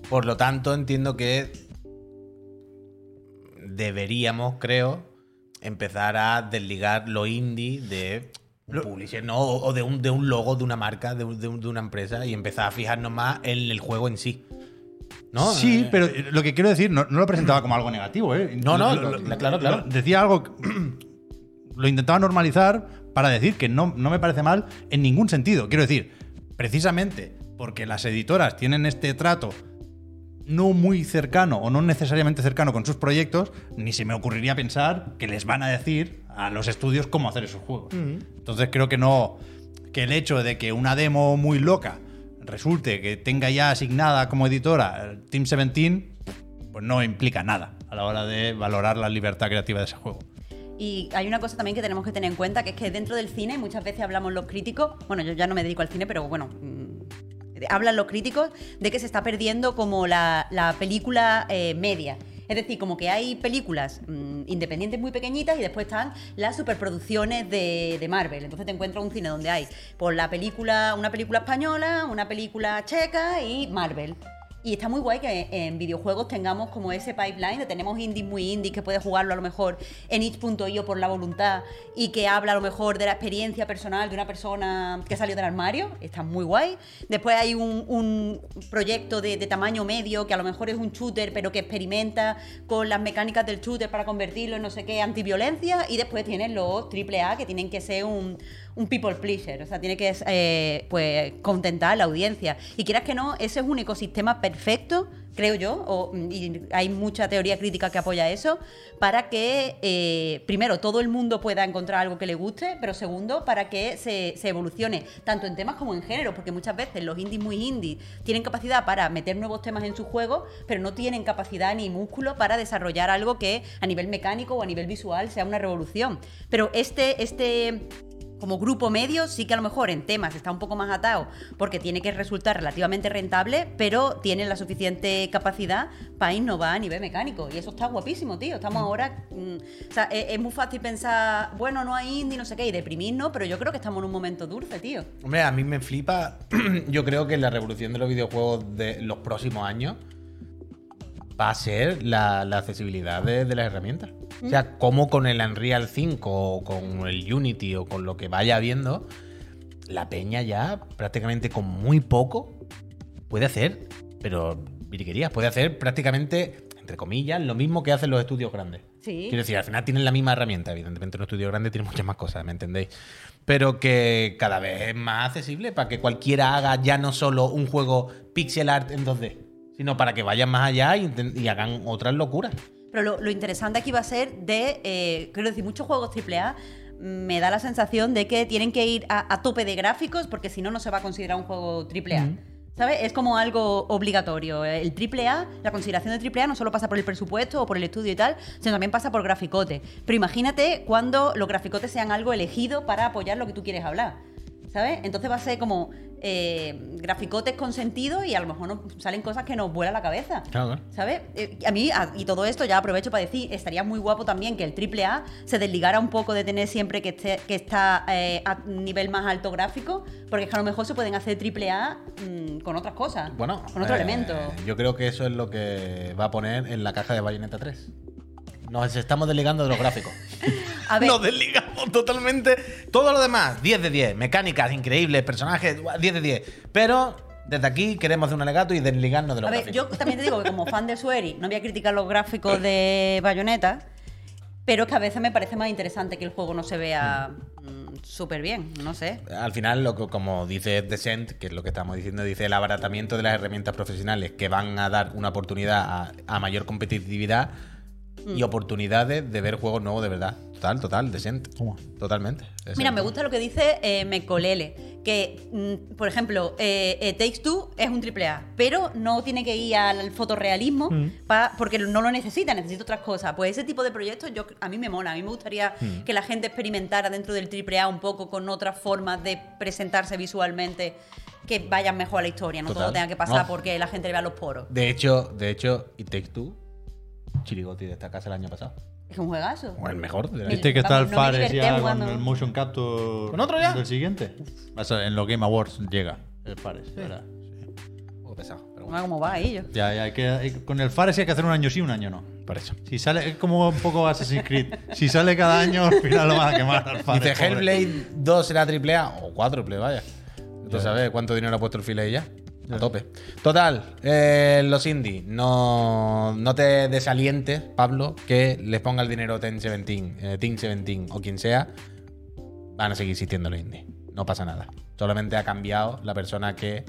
Por lo tanto, entiendo que deberíamos, creo, empezar a desligar lo indie de un publisher, ¿no? O de un, de un logo de una marca, de, un- de un- de una empresa, y empezar a fijarnos más en el juego en sí. ¿No? Sí, Eh, pero lo que quiero decir, no, no lo presentaba como algo negativo, ¿eh? No, no, Lo- lo- lo- claro, claro. Decía algo, lo intentaba normalizar para decir que no, no me parece mal en ningún sentido. Quiero decir, precisamente porque las editoras tienen este trato no muy cercano o no necesariamente cercano con sus proyectos, ni se me ocurriría pensar que les van a decir a los estudios cómo hacer esos juegos. Entonces creo que no, que el hecho de que una demo muy loca resulte que tenga ya asignada como editora Team 17, pues no implica nada a la hora de valorar la libertad creativa de ese juego. Y hay una cosa también que tenemos que tener en cuenta, que es que dentro del cine muchas veces hablamos los críticos, bueno, yo ya no me dedico al cine, pero bueno, mm, hablan los críticos de que se está perdiendo como la, la película eh, media. Es decir, como que hay películas mm, independientes muy pequeñitas y después están las superproducciones de, de Marvel. Entonces te encuentras un cine donde hay por la película, una película española, una película checa y Marvel. Y está muy guay que en videojuegos tengamos como ese pipeline de tenemos indies muy indies que puedes jugarlo a lo mejor en itch.io por la voluntad y que habla a lo mejor de la experiencia personal de una persona que salió del armario. Está muy guay. Después hay un, proyecto de, de tamaño medio que a lo mejor es un shooter pero que experimenta con las mecánicas del shooter para convertirlo en no sé qué antiviolencia. Y después tienes los AAA que tienen que ser un, un people pleaser. O sea, tiene que eh, pues contentar a la audiencia. Y quieras que no, ese es un ecosistema perfecto, creo yo, y hay mucha teoría crítica que apoya eso, para que, eh, primero, todo el mundo pueda encontrar algo que le guste, pero segundo, para que se, se evolucione, tanto en temas como en género, porque muchas veces los indies muy indies tienen capacidad para meter nuevos temas en su juego, pero no tienen capacidad ni músculo para desarrollar algo que a nivel mecánico o a nivel visual sea una revolución. Pero este, este como grupo medio sí que a lo mejor en temas está un poco más atado porque tiene que resultar relativamente rentable, pero tiene la suficiente capacidad para innovar a nivel mecánico. Y eso está guapísimo, tío. Estamos ahora... mm, o sea, es, es muy fácil pensar, bueno, no hay indie, no sé qué, y deprimirnos, pero yo creo que estamos en un momento dulce, tío. Hombre, a mí me flipa. Yo creo que la revolución de los videojuegos de los próximos años va a ser la, la accesibilidad de, de las herramientas. O sea, como con el Unreal 5 o con el Unity o con lo que vaya viendo, la peña ya prácticamente con muy poco puede hacer, pero virguerías, puede hacer prácticamente, entre comillas, lo mismo que hacen los estudios grandes. Sí. Quiero decir, al final tienen la misma herramienta. Evidentemente, un estudio grande tiene muchas más cosas, ¿me entendéis? Pero que cada vez es más accesible para que cualquiera haga ya no solo un juego pixel art en 2D, sino para que vayan más allá y, hagan otras locuras. Pero lo, lo interesante aquí va a ser de, eh, quiero decir, muchos juegos AAA mm, me da la sensación de que tienen que ir a, a tope de gráficos porque si no, no se va a considerar un juego AAA. O ¿Sabes? Es como algo obligatorio. El AAA, la consideración de AAA no solo pasa por el presupuesto o por el estudio y tal, sino también pasa por graficote. Pero imagínate cuando los graficotes sean algo elegido para apoyar lo que tú quieres hablar. ¿Sabes? Entonces va a ser como eh, graficotes con sentido y a lo mejor nos salen cosas que nos vuelan la cabeza. Claro. ¿Sabes? Eh, a mí, a- y todo esto ya aprovecho para decir, estaría muy guapo también que el AAA se desligara un poco de tener siempre que, esté, que está eh, a nivel más alto gráfico, porque es que a lo mejor se pueden hacer AAA mm, con otras cosas. Bueno, Con otro eh, elemento. Yo creo que eso es lo que va a poner en la caja de Bayonetta 3. Nos estamos desligando de los gráficos. A ver, Nos desligamos totalmente. Todo lo demás, 10 de 10. Mecánicas increíbles, personajes, guau, 10 de 10. Pero desde aquí queremos hacer un alegato y desligarnos de los a ver, yo también te digo que como fan de Sueri no voy a criticar los gráficos de Bayonetta, pero que a veces me parece más interesante que el juego no se vea mm, súper bien, no sé. Al final, lo que, como dice Descent, que es lo que estamos diciendo, dice el abaratamiento de las herramientas profesionales que van a dar una oportunidad a, a mayor competitividad Mm. y oportunidades de ver juegos nuevos de verdad. Total, total, Descent. Totalmente. Mira, me gusta lo que dice eh, Mecolele, que, mm, por ejemplo, eh, eh, Takes Two es un triple A, pero no tiene que ir al fotorrealismo pa- porque no lo necesita, necesita otras cosas. Pues ese tipo de proyectos yo, a mí me mola, a mí me gustaría que la gente experimentara dentro del triple A un poco con otras formas de presentarse visualmente que vayan mejor a la historia, no Total. todo tenga que pasar No. porque la gente le vea los poros. De hecho, de hecho, It Takes Two, Chirigoti de esta casa el año pasado. Es un juegazo. O el mejor. de la- Mil- ¿Viste que está el no me Fares divertí ya con el motion capture? ¿Con otro ya? ¿Del siguiente? En los Game Awards llega el Fares. Un poco pesado, pero Mira bueno, cómo va ahí yo. Ya, ya, hay que, hay- con el Fares hay que hacer un año sí, un año no. por eso. Si sale, es como un poco Assassin's Creed. Si sale cada año, al final lo van a quemar al Fares. Dice pobre. Hellblade 2 será triple A o cuádruple, vaya. Tú sabes cuánto dinero ha puesto el file ahí ya. A tope. Total, eh, los indie, no, no te desalientes, Pablo, que les ponga el dinero Ten 17, eh, Team 17 o quien sea, van a seguir existiendo los indie. No pasa nada. Solamente ha cambiado la persona que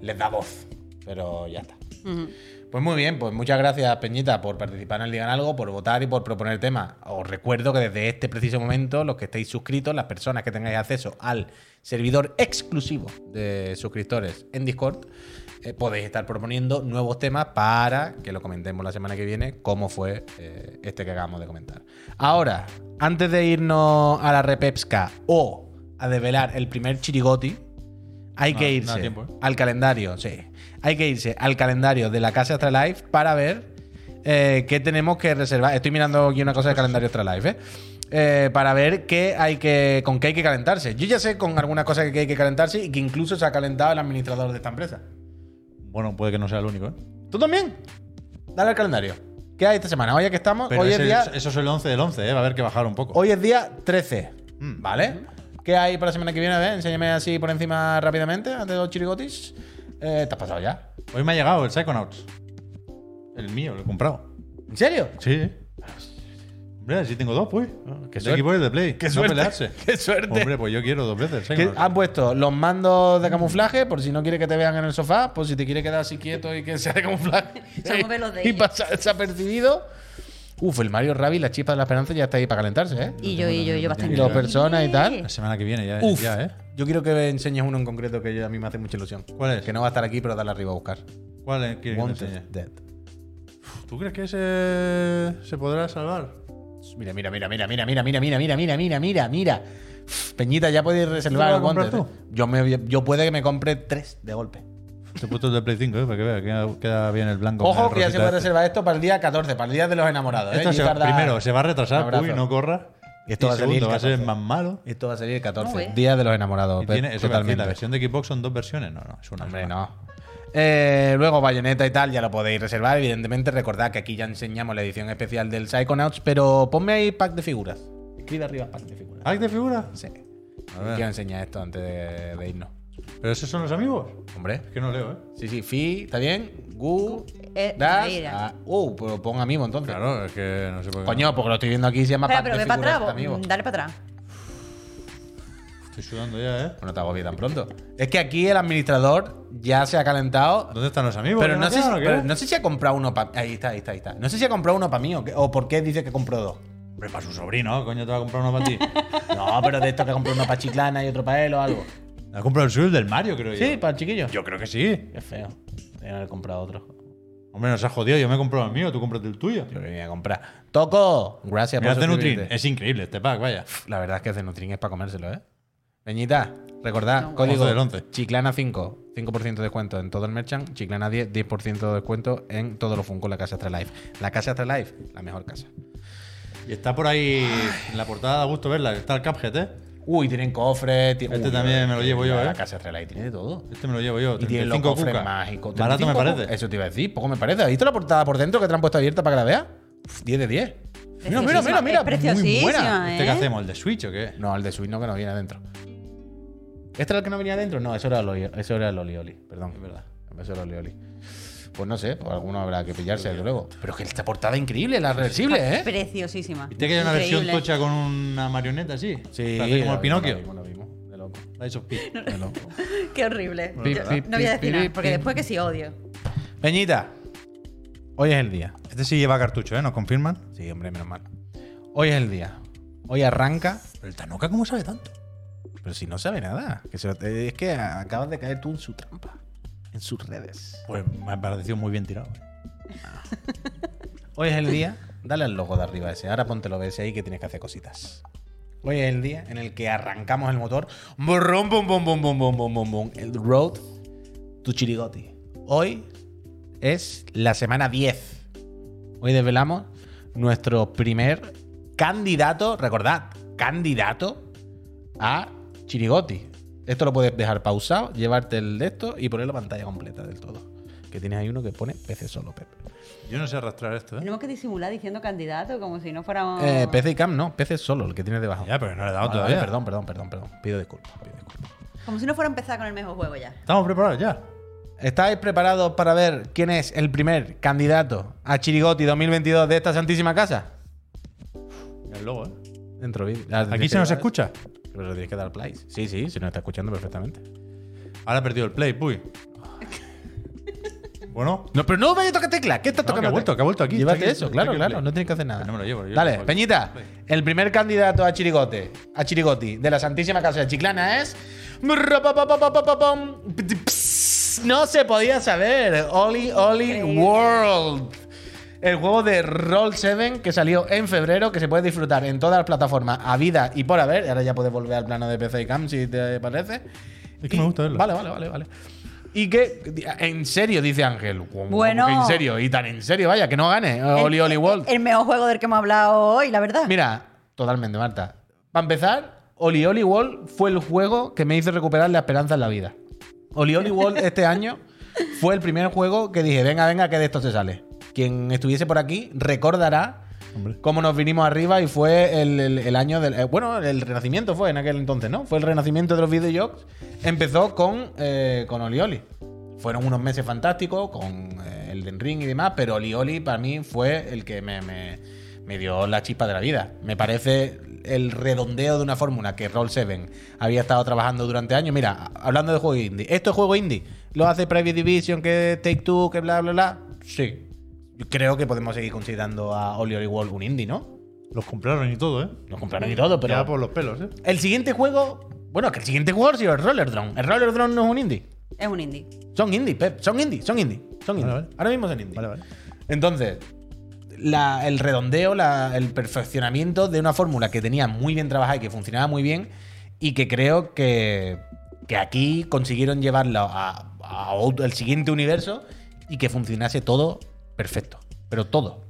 les da voz. Pero ya está. Ujú. Pues muy bien, pues muchas gracias Peñita por participar en el Digan Algo, por votar y por proponer temas. Os recuerdo que desde este preciso momento, los que estéis suscritos, las personas que tengáis acceso al servidor exclusivo de suscriptores en Discord, eh, podéis estar proponiendo nuevos temas para que lo comentemos la semana que viene, como fue eh, este que acabamos de comentar. Ahora, antes de irnos a la repepska o a develar el primer chirigoti, hay No, que irse ¿eh? al calendario, sí. Hay que irse al calendario de la Casa Astralife para ver eh, qué tenemos que reservar. Estoy mirando aquí una cosa del calendario Astralife, ¿eh? Eh, para ver qué hay que, con qué hay que calentarse. Yo ya sé con alguna cosa que hay que calentarse y que incluso se ha calentado el administrador de esta empresa. Bueno, puede que no sea el único, ¿eh? ¿Tú también? Dale al calendario. ¿Qué hay esta semana? Hoy aquí estamos. Pero hoy es día, eso es el 11 del 11, ¿eh? Va a haber que bajar un poco. hoy es día 13. Mm. ¿Vale? ¿Qué hay para la semana que viene? A ver, enséñame así por encima rápidamente, antes de los chirigotis. Eh, ¿Te has pasado ya? Hoy me ha llegado el Psychonauts. El mío, lo he comprado. ¿En serio? Sí. Hombre, así tengo dos, pues. qué el suerte. equipo de Play. Qué no suerte. pelearse. Qué suerte. Hombre, pues yo quiero dos veces Que Psychonauts. han puesto los mandos de camuflaje por si no quiere que te vean en el sofá, por si te quiere quedar así quieto y que sea de camuflaje. Y desapercibido. Uf, el Mario Rabbi, la chispa de la esperanza ya está ahí para calentarse, ¿eh? Y yo, y yo, y yo bastante. Y las personas y tal. La semana que viene ya, Uf, ya, ¿eh? yo quiero que me enseñes uno en concreto que a mí me hace mucha ilusión. ¿Cuál es? Que no va a estar aquí, pero dale arriba a buscar. ¿Cuál es? ¿Quieres que te Wanted enseñe? Dead. ¿Tú crees que ese se podrá salvar? Mira, mira, mira, mira, mira, mira, mira, mira, mira, mira, mira, mira, Peñita, ya podéis reservar ¿Tú el Wanted. ¿eh? Yo, me, yo puede que me compre tres de golpe. Te he puesto el de Play 5, ¿eh? Para que vea, queda, queda bien el blanco. Ojo que ya se puede este. reservar esto para el día 14, para el día de los enamorados. ¿eh? Esto Y se va- tarda- primero, se va a retrasar, uy, no corra. Esto y va a salir va a ser 14. más malo. Esto va a salir el 14, No, eh. día de los enamorados. Tiene, totalmente. la versión de Xbox son dos versiones. No, no, es una. Hombre, sola. no. Eh, luego Bayonetta y tal, ya lo podéis reservar. Evidentemente, recordad que aquí ya enseñamos la edición especial del Psychonauts, pero ponme ahí pack de figuras. Escribe arriba pack de figuras. ¿Pack de figura? Sí. A ver. Quiero enseñar esto antes de, de irnos. ¿Pero esos son los amigos? Hombre. Es que no leo, ¿eh? Sí, sí, Fi, ¿está bien? Gu, Eh, Das. uh, pero pon amigo entonces. Claro, es que no sé por qué. Coño, porque lo estoy viendo aquí se llama Espera, pero ve para atrás, amigo. dale para atrás. Estoy sudando ya, ¿eh? Bueno, te agobies tan pronto. Es que aquí el administrador ya se ha calentado. ¿Dónde están los amigos? Pero ¿Que no, sé si, quedan pero no sé si ha comprado uno para. Ahí está, ahí está, ahí está. No sé si ha comprado uno para mí o, qué- o por qué dice que compró dos. Hombre, para su sobrino, coño, te va a comprar uno para ti. No, pero de esto que compró uno para Chiclana y otro para él o algo. ¿Ha comprado el suyo el del Mario, creo yo? Sí, para el chiquillo. Yo creo que sí. Qué feo. Tenía que haber comprado otro. Hombre, nos ha jodido. Yo me he comprado el mío, tú cómprate el tuyo. Yo que venía a comprar. ¡Toco! Gracias Mira, por Nutrin. suscribirte. Es increíble este pack, vaya. La verdad es que Zenutrin es para comérselo, ¿eh? Peñita, recordad, No, código once del once. Chiclana 5, 5% de descuento en todo el merchant, Chiclana 10, 10% de descuento en todos los Funko en la casa Astralife. La casa Astralife, la mejor casa. Y está por ahí en la portada, da gusto verla. Está el Cuphead, ¿eh? Uy, tienen cofres. ti- Este Uy, también me lo llevo yo, La ¿eh? casa Astralife tiene de todo. Este me lo llevo yo. Y tiene los 35 cofres cuca. mágicos. Barato me 35 parece. cuca. Eso te iba a decir, poco me parece. ¿Has visto la portada por dentro que te la han puesto abierta para que la veas? Uf, 10 de 10. Mira, mira, mira, mira. Es Muy buena. ¿Este ¿eh? qué hacemos? ¿El de Switch o qué? No, el de Switch no, que no viene adentro. ¿Este era el que no venía adentro? No, eso era el Oli, eso era el Oli Oli, perdón. Es verdad. Eso era el Oli Oli. Pues no sé, pues alguno habrá que pillarse, desde luego. Pero es que esta portada es increíble, la reversible, ¿eh? Preciosísima. ¿Viste que hay una versión Increíble. tocha con una marioneta así? Sí, Parece como el Pinocchio. vimos, lo vimos, de loco. Lies of P. De loco. Qué horrible. Pi, Yo pi, no voy a pi, decir nada, porque pi. después que sí odio. Peñita, hoy es el día. Este sí lleva cartucho, ¿eh? ¿Nos confirman? Sí, hombre, menos mal. Hoy es el día. Hoy arranca, Pero el Tanoka, ¿cómo sabe tanto? pero si no sabe nada. Que se lo- es que acabas de caer tú en su trampa. En sus redes. Pues me ha parecido muy bien tirado. Hoy es el día. Dale al logo de arriba ese. Ahora ponte lo ves ahí que tienes que hacer cositas. Hoy es el día en el que arrancamos el motor. Brum, bum, bum, bum, bum, bum, bum, bum, bum. El road to Chirigoti. Hoy es la semana 10. Hoy desvelamos nuestro primer candidato, recordad, candidato a Chirigoti. Esto lo puedes dejar pausado, llevarte el de esto y poner la pantalla completa del todo. Que tienes ahí uno que pone PC solo, Pep. Yo no sé arrastrar esto, ¿eh? Tenemos que disimular diciendo candidato como si no fuéramos. Eh, PC y Cam no, PC solo, el que tienes debajo. Ya, pero no le he dado Vale, todavía. vale, perdón, perdón, perdón, perdón. Pido disculpas, pido disculpas. Como si no fuera a empezar con el mejor juego ya. ¿Estamos preparados ya? ¿Estáis preparados para ver quién es el primer candidato a Chirigoti 2022 de esta santísima casa? El logo, ¿eh? Dentro vídeo. Ah, ¿Aquí se nos escucha? Pero tienes que dar play. Sí, sí, se nos está escuchando perfectamente. Ahora he perdido el play, puy. Bueno, No, pero no vayas a tocar tecla. ¿Qué estás No, que tocando? ha vuelto, que ha vuelto aquí. Llévate eso, claro, claro. No tienes que hacer nada. No me lo llevo, yo Dale. Peñita. El primer candidato a Chirigote, a Chirigoti de la Santísima Casa de Chiclana es. No se podía saber. Oli Oli. World. El juego de Roll 7 que salió en febrero, que se puede disfrutar en todas las plataformas a vida y por haber. Ahora ya puedes volver al plano de PC y Cam si te parece. Es que Y- me gusta verlo. Vale, vale, vale, vale. Y que, en serio, dice Ángel. ¿Cómo- cómo Bueno. En serio, y tan en serio, vaya, que no gane. Oli Oli World. El mejor juego del que hemos hablado hoy, la verdad. Mira, totalmente, Marta. Para empezar, Oli Oli World fue el juego que me hizo recuperar la esperanza en la vida. Oli Oli World este año fue el primer juego que dije, venga, venga, que de esto se sale. Quien estuviese por aquí recordará Hombre. cómo nos vinimos arriba y fue el, el- el año del... eh, bueno, el renacimiento fue en aquel entonces, ¿no? Fue el renacimiento de los videojuegos. Empezó con, eh, con Oli Oli. Fueron unos meses fantásticos con eh, el Den Ring y demás, pero Oli Oli para mí fue el que me, me- me dio la chispa de la vida. Me parece el redondeo de una fórmula que Roll 7 había estado trabajando durante años. Mira, hablando de juego indie, ¿esto es juego indie? ¿Lo hace Private Division, que Take Two, que bla, bla, bla? Sí. Yo creo que podemos seguir considerando a Oli Oli World un indie, ¿no? Los compraron y todo, ¿eh? Nos compraron y todo, pero. Ya por los pelos, ¿eh? El siguiente juego. Bueno, que el siguiente juego ha sido el Roller Drone. El Roller Drone no es un indie. Es un indie. Son indie, Pep. Son indie, son indie. Son indie. Vale, vale. Ahora mismo son indie. Vale, vale. Entonces, la- el redondeo, la- el perfeccionamiento de una fórmula que tenía muy bien trabajada y que funcionaba muy bien y que creo que, que aquí consiguieron llevarlo a, a al siguiente universo y que funcionase todo perfecto. Pero todo.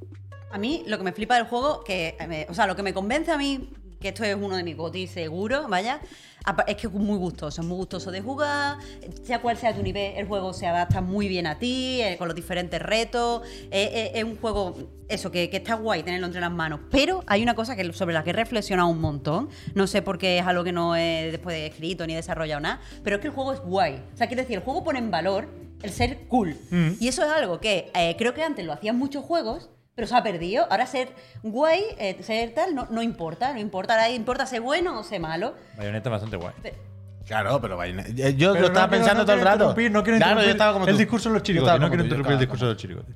A mí lo que me flipa del juego, que, o sea, lo que me convence a mí, que esto es uno de mis gotis seguro, vaya, es que es muy gustoso, es muy gustoso de jugar, sea cual sea tu nivel, el juego se adapta muy bien a ti, eh, con los diferentes retos, eh, eh, es un juego, eso, que, que está guay tenerlo entre las manos, pero hay una cosa que, sobre la que he reflexionado un montón, no sé por qué es algo que no he después escrito ni desarrollado nada, pero es que el juego es guay, o sea, quiero decir, el juego pone en valor el ser cool, y eso es algo que eh, creo que antes lo hacían muchos juegos, pero se ha perdido. Ahora ser guay, eh, ser tal, no, no importa. No importa. Ahora importa ser bueno o ser malo. Bayonetta es bastante guay. Pero- Claro, pero Bayonetta- eh, yo Pero lo estaba no quiero- pensando no todo el quiero rato. interrumpir, No quiero Claro, interrumpir yo estaba como el tú. discurso de los chirigotes. No quiero interrumpir el discurso de los chirigotes.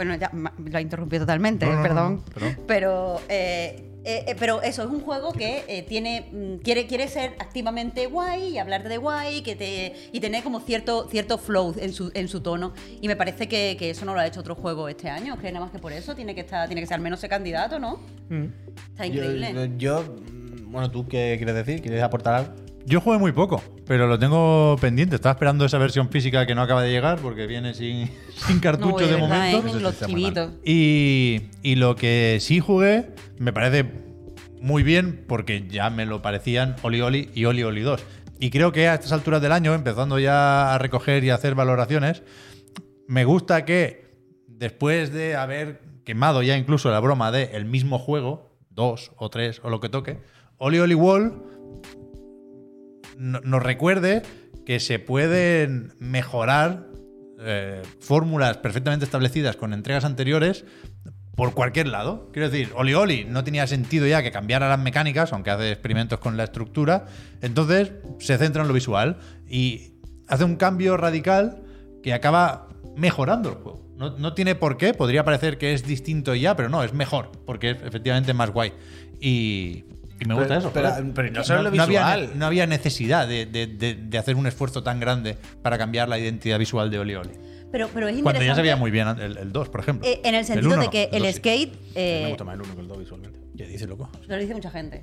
Bueno, ya ha interrumpido totalmente, No, perdón. no. Pero, eh, eh, eh, pero eso, es un juego que eh, tiene mm, quiere, quiere ser activamente guay y hablarte de guay que te, y tener como cierto, cierto flow en su, en su tono. Y me parece que, que eso no lo ha hecho otro juego este año, que nada más que por eso tiene que, estar, tiene que ser al menos ese candidato, ¿no? Está increíble. Yo, yo- mm, bueno, ¿tú qué quieres decir? ¿Quieres aportar algo? Yo jugué muy poco, pero lo tengo pendiente. Estaba esperando esa versión física que no acaba de llegar porque viene sin, sin cartucho no, de, verdad, momento. y lo que sí jugué me parece muy bien porque ya me lo parecían Oli Oli y Oli Oli 2. Y creo que a estas alturas del año, empezando ya a recoger y a hacer valoraciones, me gusta que después de haber quemado ya incluso la broma de el mismo juego, dos o tres o lo que toque, Oli Oli Wall no- nos recuerde que se pueden mejorar eh, fórmulas perfectamente establecidas con entregas anteriores por cualquier lado. Quiero decir, Oli Oli no tenía sentido ya que cambiara las mecánicas, aunque hace experimentos con la estructura. Entonces se centra en lo visual y hace un cambio radical que acaba mejorando el juego. No, no tiene por qué, podría parecer que es distinto ya, pero no, es mejor, porque es efectivamente más guay. Y, y me gusta Pero- eso. pero- joder. pero no solo lo había, visual. no había necesidad de, de- de- de hacer un esfuerzo tan grande para cambiar la identidad visual de Oli Oli. Pero, pero es Cuando ya se veía muy bien el, el 2, por ejemplo. eh, en el sentido uno de no, que el dos sí. skate. me eh, gusta más el 1 que el 2 visualmente. ¿Qué dice, loco? Lo dice mucha gente.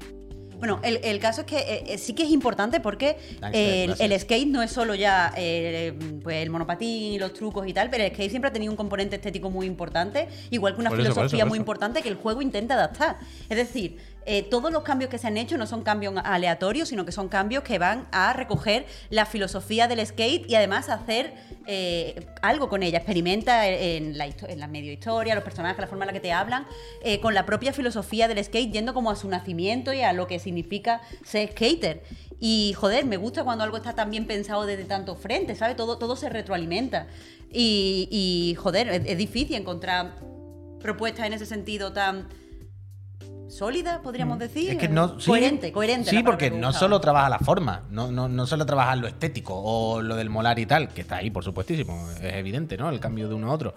Bueno, el, el caso es que eh, eh, sí que es importante porque eh, el, el skate no es solo ya eh, pues, el monopatín y los trucos y tal, pero el skate siempre ha tenido un componente estético muy importante, igual que una Por eso, por filosofía eso, por muy eso. importante que el juego intenta adaptar. Es decir, eh, todos los cambios que se han hecho no son cambios aleatorios, sino que son cambios que van a recoger la filosofía del skate y además hacer eh, algo con ella. Experimenta en la, en medio historia, los personajes, la forma en la que te hablan, eh, con la propia filosofía del skate, yendo como a su nacimiento y a lo que significa ser skater. Y joder, me gusta cuando algo está tan bien pensado desde tantos frentes, ¿sabes? Todo, todo se retroalimenta. Y, joder, es difícil encontrar propuestas en ese sentido tan sólidas, podríamos decir. Mm. Es que no. sí, coherente, coherente. Sí, porque no solo trabaja la forma, no, no, no solo trabaja lo estético o lo del molar y tal, que está ahí, por supuestísimo, es evidente, ¿no? El cambio de uno a otro.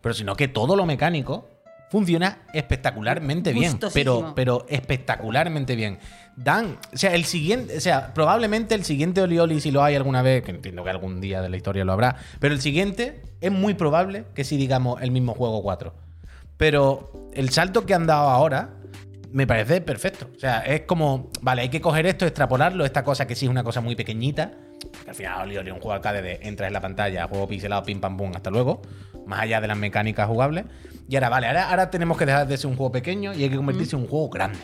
Pero sino que todo lo mecánico funciona espectacularmente bien. Pero, pero espectacularmente bien. Dan, o sea, el siguiente, o sea, probablemente el siguiente Oli Oli, si lo hay alguna vez, que entiendo que algún día de la historia lo habrá, pero el siguiente es muy probable que si digamos el mismo juego 4. Pero el salto que han dado ahora me parece perfecto. O sea, es como, vale, hay que coger esto, extrapolarlo, esta cosa que sí es una cosa muy pequeñita. Que al final Oli Oli un juego arcade de entras en la pantalla, juego pixelado, pim pam pum, hasta luego. Más allá de las mecánicas jugables. Y ahora, vale, ahora, ahora tenemos que dejar de ser un juego pequeño y hay que convertirse en un juego grande.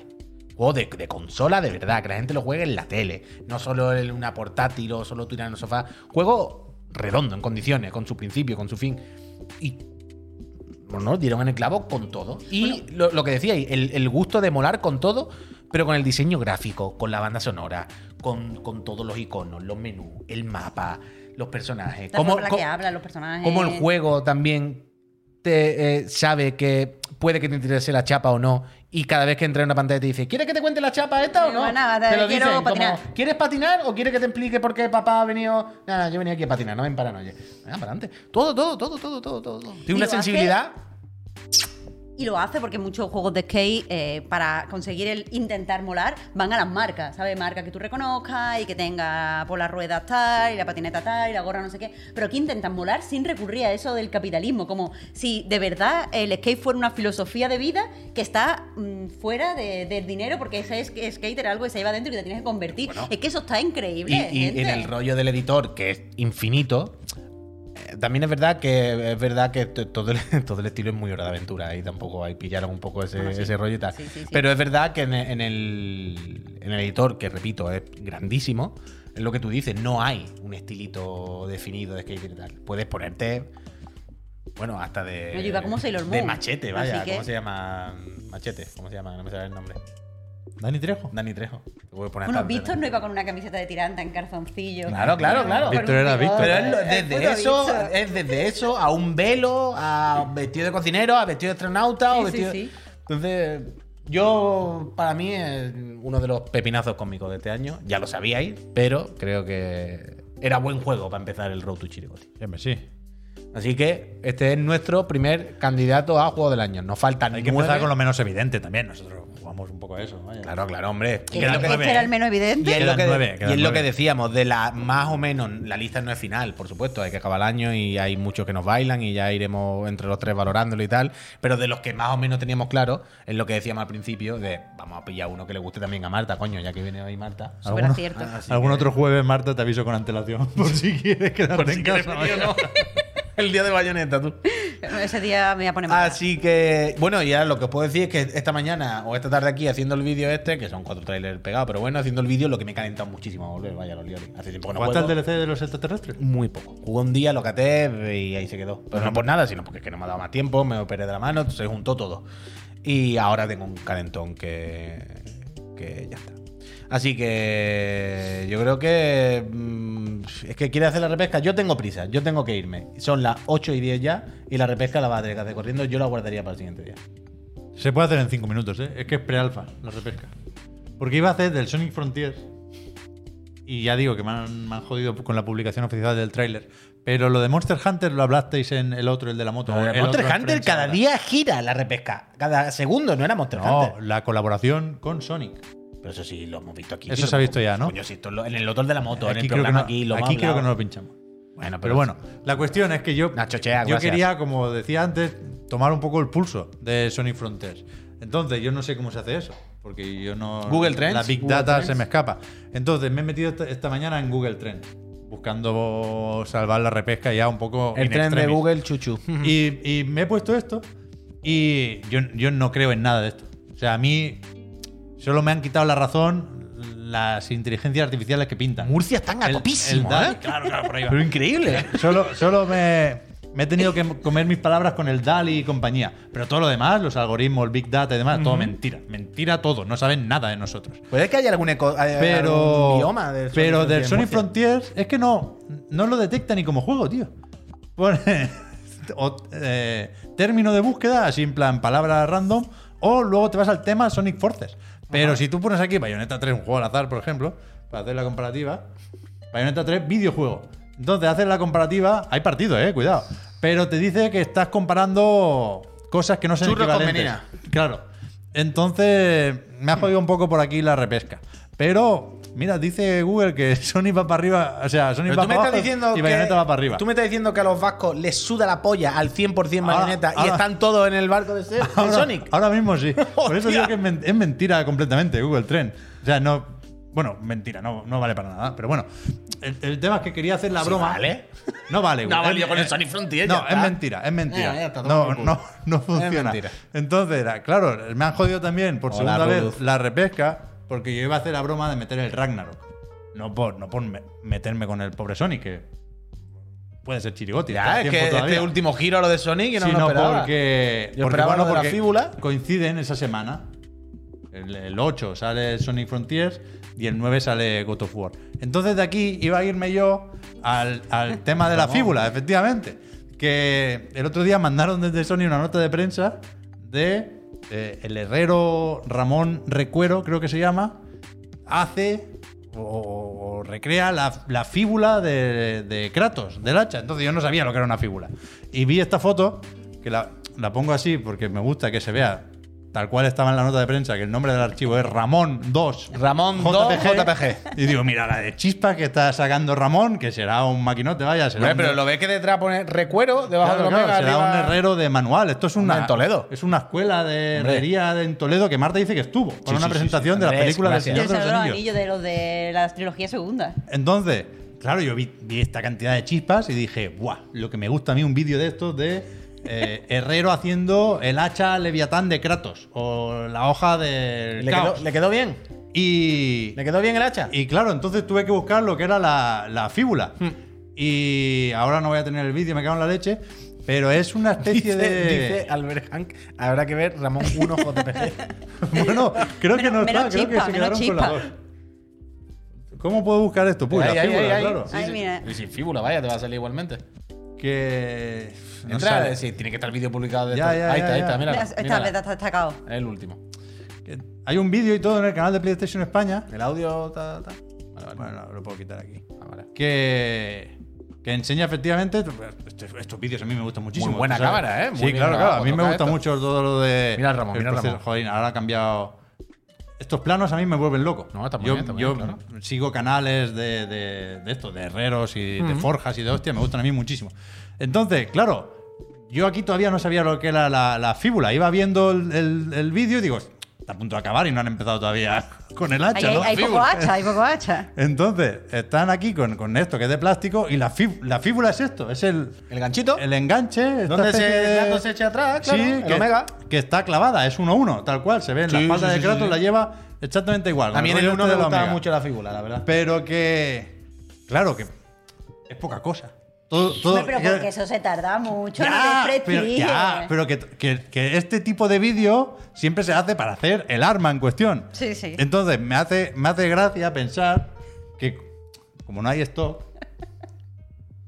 Juego de, de consola de verdad, que la gente lo juegue en la tele. No solo en una portátil o solo tirar en el sofá. Juego redondo, en condiciones, con su principio, con su fin. Y bueno, dieron en el clavo con todo. Y lo, lo que decíais, el, el gusto de molar con todo, pero con el diseño gráfico, con la banda sonora, con, con todos los iconos, los menús, el mapa, los personajes. La en la que los personajes. cómo el juego también te eh, sabe que puede que te interese la chapa o no. Y cada vez que entra en una pantalla te dice, ¿quieres que te cuente la chapa esta o no? No, nada, te lo quiero dicen como, patinar. ¿quieres patinar o quieres que te explique por qué papá ha venido? Nada, yo venía aquí a patinar, no ven paranoia. Venga, para adelante. Todo, todo, todo, todo, todo, todo. Tiene una sensibilidad. Y lo hace porque muchos juegos de skate, eh, para conseguir el intentar molar, van a las marcas, ¿sabes? Marcas que tú reconozcas y que tenga por las ruedas tal, y la patineta tal, y la gorra no sé qué. Pero aquí intentan molar sin recurrir a eso del capitalismo, como si de verdad el skate fuera una filosofía de vida que está mm, fuera de- del dinero, porque ese es, skate era algo que se lleva dentro y que te tienes que convertir. Bueno. es que eso está increíble. Y, y gente. en el rollo del editor, que es infinito, también es verdad que es verdad que todo el, todo el estilo es muy hora de aventura y tampoco ahí pillaron un poco ese, sí. ese rollo y tal. Sí, sí, sí. Pero es verdad que en, el- en el, en el editor, que repito, es grandísimo, es lo que tú dices, no hay un estilito definido de skate y tal. Puedes ponerte, bueno, hasta de. No, yo iba como Sailor De machete, vaya. Que- ¿Cómo se llama? Machete, ¿cómo se llama? No me sale el nombre. Dani Trejo. Dani Trejo. Puedes poner Bueno, Víctor no iba con una camiseta de tiranta en calzoncillo. Claro, claro, claro. Víctor era. Víctor. Pero es lo- desde eso, es desde eso a un velo, a vestido de cocinero, a vestido de astronauta o Sí, sí, vestido. sí. Entonces, yo, para mí, es uno de los pepinazos cómicos de este año. Ya lo sabíais, pero creo que era buen juego para empezar el Road to Chirigoti. Siempre sí. Así que este es nuestro primer candidato a juego del año. Nos faltan Hay que nueve. empezar con lo menos evidente también. Nosotros jugamos un poco a eso. vaya. Claro, claro, hombre. Que Y es lo que- este era el menos Y evidente. es, lo Quedan que, nueve, y es lo que decíamos, de la más o menos, la lista no es final, por supuesto, hay que acabar el año y hay muchos que nos bailan y ya iremos entre los tres valorándolo y tal, pero de los que más o menos teníamos claro, es lo que decíamos al principio, de vamos a pillar uno que le guste también a Marta, coño, ya que viene hoy Marta. Súper ¿Alguno? acierto. Ah, Algún que- otro jueves, Marta, te aviso con antelación. Por si quieres quedarte Por si en quieres casa. El día de bayoneta, tú. Ese día me voy a poner mal. Así que, bueno, y ahora lo que os puedo decir es que esta mañana o esta tarde aquí haciendo el vídeo este, que son cuatro trailers pegados, pero bueno, haciendo el vídeo lo que me he calentado muchísimo a volver, vaya, los líos. Hace tiempo que no ¿Jugaste al juego. DLC de los extraterrestres? Muy poco. Jugué un día, lo caté y ahí se quedó. Pero no por nada, sino porque es que no me ha dado más tiempo, me operé de la mano, se juntó todo. Y ahora tengo un calentón que, que ya está. Así que yo creo que mm, es que quiere hacer la repesca. Yo tengo prisa, yo tengo que irme. Son las 8 y 10 ya y la repesca la va a tener que hacer corriendo. Yo la guardaría para el siguiente día. Se puede hacer en 5 minutos, ¿eh? Es que es pre-alfa la repesca. Porque iba a hacer del Sonic Frontiers. Y ya digo que me han, me han jodido con la publicación oficial del tráiler. Pero lo de Monster Hunter lo hablasteis en el otro, el de la moto. Monster el Hunter cada día gira la repesca. Cada segundo, no era Monster No, Hunter. la colaboración con Sonic. Pero eso sí lo hemos visto aquí. Eso tío. se ha visto ya, ¿no? Coño, si esto en el otro de la moto, en el Aquí creo que programa no, aquí lo aquí creo que no lo pinchamos. Bueno, Pero bueno, la cuestión es que yo, Nacho Chea, yo quería, como decía antes, tomar un poco el pulso de Sonic Frontiers. Entonces, yo no sé cómo se hace eso, porque yo no... Google Trends, La Big Google Data Trends. se me escapa. Entonces, me he metido esta, esta mañana en Google Trends, buscando salvar la repesca ya un poco El tren de. Google, chuchu. Y, y me he puesto esto y yo, yo no creo en nada de esto. O sea, a mí solo me han quitado la razón las inteligencias artificiales que pintan. Murcia están a El- topísimo, el DALI, ¿eh? Claro, claro, por ahí va. Pero increíble. Solo, solo me, me he tenido que comer mis palabras con el DALI y compañía. Pero todo lo demás, los algoritmos, el Big Data y demás, todo mentira. Mentira todo. No saben nada de nosotros. Puede que haya algún, eco, haya Pero, algún idioma pero del Murcia. Frontiers es que no, no lo detecta ni como juego, tío. Pone o, eh, término de búsqueda, así en plan palabra random, o luego te vas al tema Sonic Forces. Pero si tú pones aquí Bayonetta 3, un juego al azar, por ejemplo, para hacer la comparativa, Bayonetta 3, videojuego. Entonces haces la comparativa, hay partido, eh, cuidado. Pero te dice que estás comparando cosas que no son Churros con equivalentes. Claro. Entonces, me ha jodido un poco por aquí la repesca. Pero, mira, dice Google que Sony va para arriba, o sea, Sony Pero va para abajo diciendo y que, Bayonetta va para arriba. Tú me estás diciendo que a los vascos les suda la polla al 100% Ahora- Bayonetta y ahora- están todos en el barco de, de ahora, Sonic. ahora mismo sí. Por eso digo que es, men- es mentira completamente Google Trend. O sea, no. Bueno, mentira, no, no vale para nada. Pero bueno, el, el tema es que quería hacer la broma. vale. No vale. No valido con el es- Sonic Frontier, No, ya es mentira, es mentira. Ya, ya está, toma no, no, no funciona. Entonces, claro, me han jodido también por Hola, segunda vez la repesca porque yo iba a hacer la broma de meter el Ragnarok. No por, no por me- meterme con el pobre Sonic, que puede ser chirigoti. Ya, es que todavía este último giro a lo de Sonic y no sino lo esperaba. porque, Yo porque, bueno, de la porque fíbula. coinciden esa semana. El, el 8 sale Sonic Frontiers y el 9 sale God of War. Entonces de aquí iba a irme yo al, al tema de la fíbula, efectivamente. Que el otro día mandaron desde Sony una nota de prensa de eh, el herrero Ramón Recuero, creo que se llama, hace o, recrea la, la fíbula de, de Kratos, del hacha. Entonces yo no sabía lo que era una fíbula. Y vi esta foto, que la pongo así porque me gusta que se vea tal cual estaba en la nota de prensa, que el nombre del archivo es Ramón 2. Ramón 2 JPG. Y digo, mira, la de chispa que está sacando Ramón, que será un maquinote, vaya. Será un- pero lo ves que detrás pone recuero debajo Claro, de los claro, será arriba- un herrero de manual. Esto es una. en Toledo. Es una escuela de Hombre. herrería de- en Toledo que Marta dice que estuvo. Con Sí, una sí, presentación sí. de la película del Señor de los Señor de los Anillos. Anillos de los de la trilogía segunda. Entonces, claro, yo vi, vi esta cantidad de chispas y dije, ¡buah! Lo que me gusta a mí un vídeo de estos de eh, Herrero haciendo el hacha Leviatán de Kratos o la hoja del ¿Le quedó, caos. ¿Le quedó bien? Y, ¿Le quedó bien el hacha? y claro, entonces tuve que buscar lo que era la, la fíbula. Hmm. Y ahora no voy a tener el vídeo, me cago en la leche. Pero es una especie Dice, de. dice Albert Hank, habrá que ver Ramón 1 JPG. bueno, creo que no está, creo que se quedaron con la chispa. dos. ¿Cómo puedo buscar esto? Pues Ahí, la ahí, fíbula, ahí, ahí. claro. Sí, sí. mira. Y sin fíbula, vaya, te va a salir igualmente. Que. no Entra, sale. sí, tiene que estar el vídeo publicado de Ya, ahí ya, está, ahí está, mira. Está, está destacado. Es el último. Que Hay un vídeo y todo en el canal de PlayStation España. El audio está. está- Vale, vale. Bueno, lo puedo quitar aquí. Ah, vale. Que. que enseña efectivamente. Estos, estos vídeos a mí me gustan muchísimo. Muy buena sabes. cámara, ¿eh? Muy sí, bien claro, claro. A mí me gusta esto. mucho todo lo de. Mira el Ramón, el mira. Ramón. Joder, ahora ha cambiado. Estos planos a mí me vuelven loco. No, está muy yo bien, está muy yo bien, claro. sigo canales de, de, de esto, de herreros y de forjas y de hostia, me gustan a mí muchísimo. Entonces, claro, yo aquí todavía no sabía lo que era la, la fíbula. Iba viendo el, el- el vídeo y digo, está a punto de acabar y no han empezado todavía con el hacha. Hay, ¿no? hay poco Fíbula. hacha, hay poco hacha. Entonces, están aquí con, con esto que es de plástico y la, fí- la fíbula es esto, es el, El ganchito. el enganche. Donde se- de- el gato se echa atrás, claro, el que, omega. que está clavada, es 1-1, tal cual, se ve en la Sí, espalda sí, de sí, Kratos, sí. la lleva exactamente igual. A mí en el rollo 1 este me gustaba mucho la figura, la verdad. Pero que, claro, que es poca cosa. Todo, todo- pero que- porque eso se tarda mucho, ya, no pero, ya, pero que, que- que este tipo de vídeo siempre se hace para hacer el arma en cuestión. Sí, sí. Entonces, me hace, me hace gracia pensar que, como no hay stock,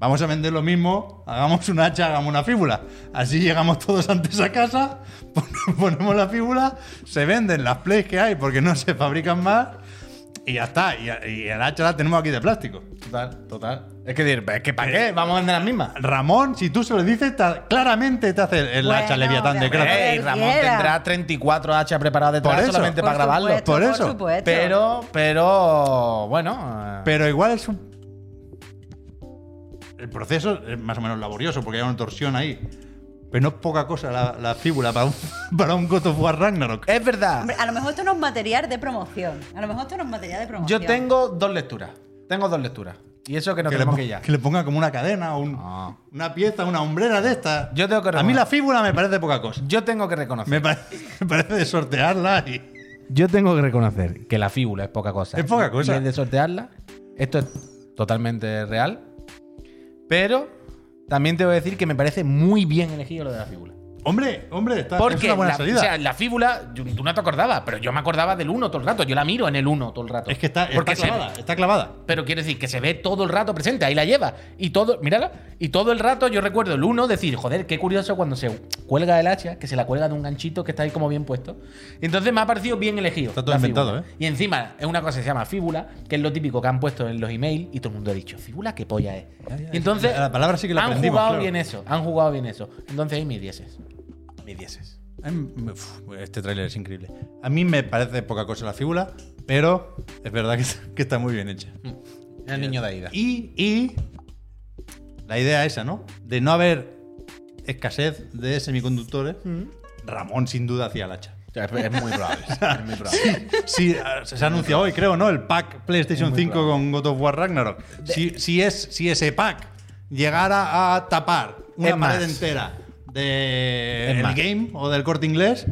vamos a vender lo mismo, hagamos un hacha, hagamos una fíbula. Así llegamos todos antes a casa, pon- ponemos la fíbula, se venden las plays que hay porque no se fabrican más y ya está. Y, y el hacha la tenemos aquí de plástico. Total, total. Es que, decir, es que ¿para qué? Vamos a vender las mismas. Ramón, si tú se lo dices, te- claramente te hace el Bueno, hacha leviatán de Kratos. Ey, Ramón Cualquiera. tendrá 34 hachas preparadas detrás Por eso. solamente Por para grabarlo. supuesto, Por eso. supuesto. Pero, pero, bueno. eh, Pero igual es un. El proceso es más o menos laborioso porque hay una torsión ahí. Pero no es poca cosa la, la fíbula para un, para un God of War Ragnarok. es verdad. Hombre, a lo mejor esto no es material de promoción. A lo mejor esto no es material de promoción. Yo tengo dos lecturas. Tengo dos lecturas. Y eso que no que, tenemos que ya. que le ponga como una cadena o un- Ah. una pieza, una hombrera de esta. Yo tengo que A mí la fíbula me parece poca cosa. Yo tengo que reconocer. Me, pare- me parece de sortearla y. Yo tengo que reconocer que la fíbula es poca cosa. Es poca cosa. Y el de sortearla, esto es totalmente real. Pero también te voy a decir que me parece muy bien elegido lo de la fíbula. Hombre, hombre, está, es Porque una buena la, salida. o sea, la fíbula, yo- tú no te acordabas, pero yo me acordaba del 1 todo el rato. Yo la miro en el 1 todo el rato. es que está, Porque está se- clavada. Está clavada. pero quiere decir que se ve todo el rato presente, ahí la lleva. Y todo, mírala, y todo el rato yo recuerdo el 1 decir, joder, qué curioso cuando se cuelga el hacha, que se la cuelga de un ganchito que está ahí como bien puesto. Entonces me ha parecido bien elegido. Está todo inventado. ¿eh? Y encima es una cosa que se llama fíbula, que es lo típico que han puesto en los emails y todo el mundo ha dicho, fíbula, qué polla es. Y entonces La palabra sí que la han jugado claro. bien eso, han jugado bien eso. Entonces ahí mis dieces. Este tráiler es increíble. A mí me parece poca cosa la fíbula, pero es verdad que, está- que está muy bien hecha. El niño de Aida. Y, y la idea esa, ¿no? De no haber escasez de semiconductores, Ramón sin duda hacía el hacha. Es, es muy probable. es muy probable. Sí, ah, se ha anunciado hoy, creo, ¿no? El pack PlayStation 5 con God of War Ragnarok. Si, si, es, si ese pack llegara a tapar una Es más. pared entera Del más. game o del corte inglés,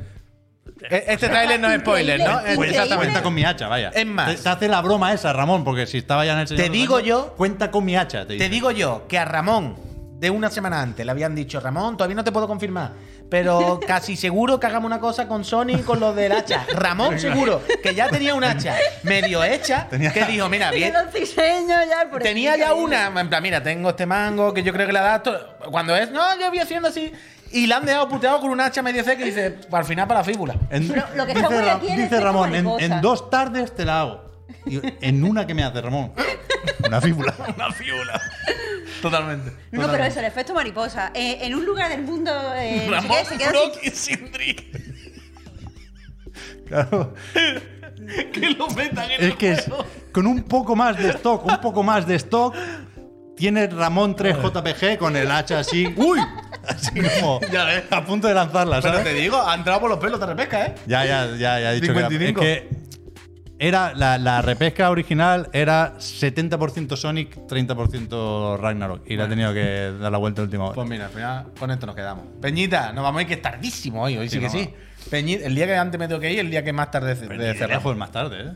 E- Este tráiler no es spoiler, ¿no? Increíble. Cuenta, con mi hacha, vaya. Es más. Te, te hace la broma esa, Ramón, porque si estaba ya en el Señor Te de digo yo- Cuenta con mi hacha. Te, Te digo yo que a Ramón, de una semana antes, le habían dicho, Ramón, todavía no te puedo confirmar, pero casi seguro que hagamos una cosa con Sony con lo del hacha. Ramón seguro que ya tenía un hacha medio hecha, Tenía- que dijo, mira, bien, los ya. por tenía ya una, en plan, mira, tengo este mango que yo creo que le adapto. Cuando es, no, yo voy haciendo así. Y la han dejado puteado con un hacha medio seca y dice, al final para la fíbula. En- Pero lo que está dice Ra- dice Ramón, en dos tardes te la hago. Digo, en una que me hace Ramón. Una fíbula. Una fíbula. Totalmente. No, pero eso, el efecto mariposa. Eh, en un lugar del mundo. eh, no sé Ramón qué, se queda Brock y Sindri. Claro. Que lo metan en Es el que es- con un poco más de stock, un poco más de stock, tiene Ramón 3 JPG con el hacha así. ¡Uy! Así como Ya ves. a punto de lanzarla, Pero ¿sabes? te digo, ha entrado por los pelos de repesca, ¿eh? Ya, ya, ya, ya he dicho que era- 55. es que era la, la repesca original era 70% Sonic, 30% Ragnarok. Y le ha tenido que dar la vuelta última hora. Pues mira, al final con esto nos quedamos. Peñita, nos vamos a ir que es tardísimo hoy, hoy sí, Sí, que sí. Peñita, el día que antes me tengo que ir, el día que más tarde de, lejos más tarde, ¿eh?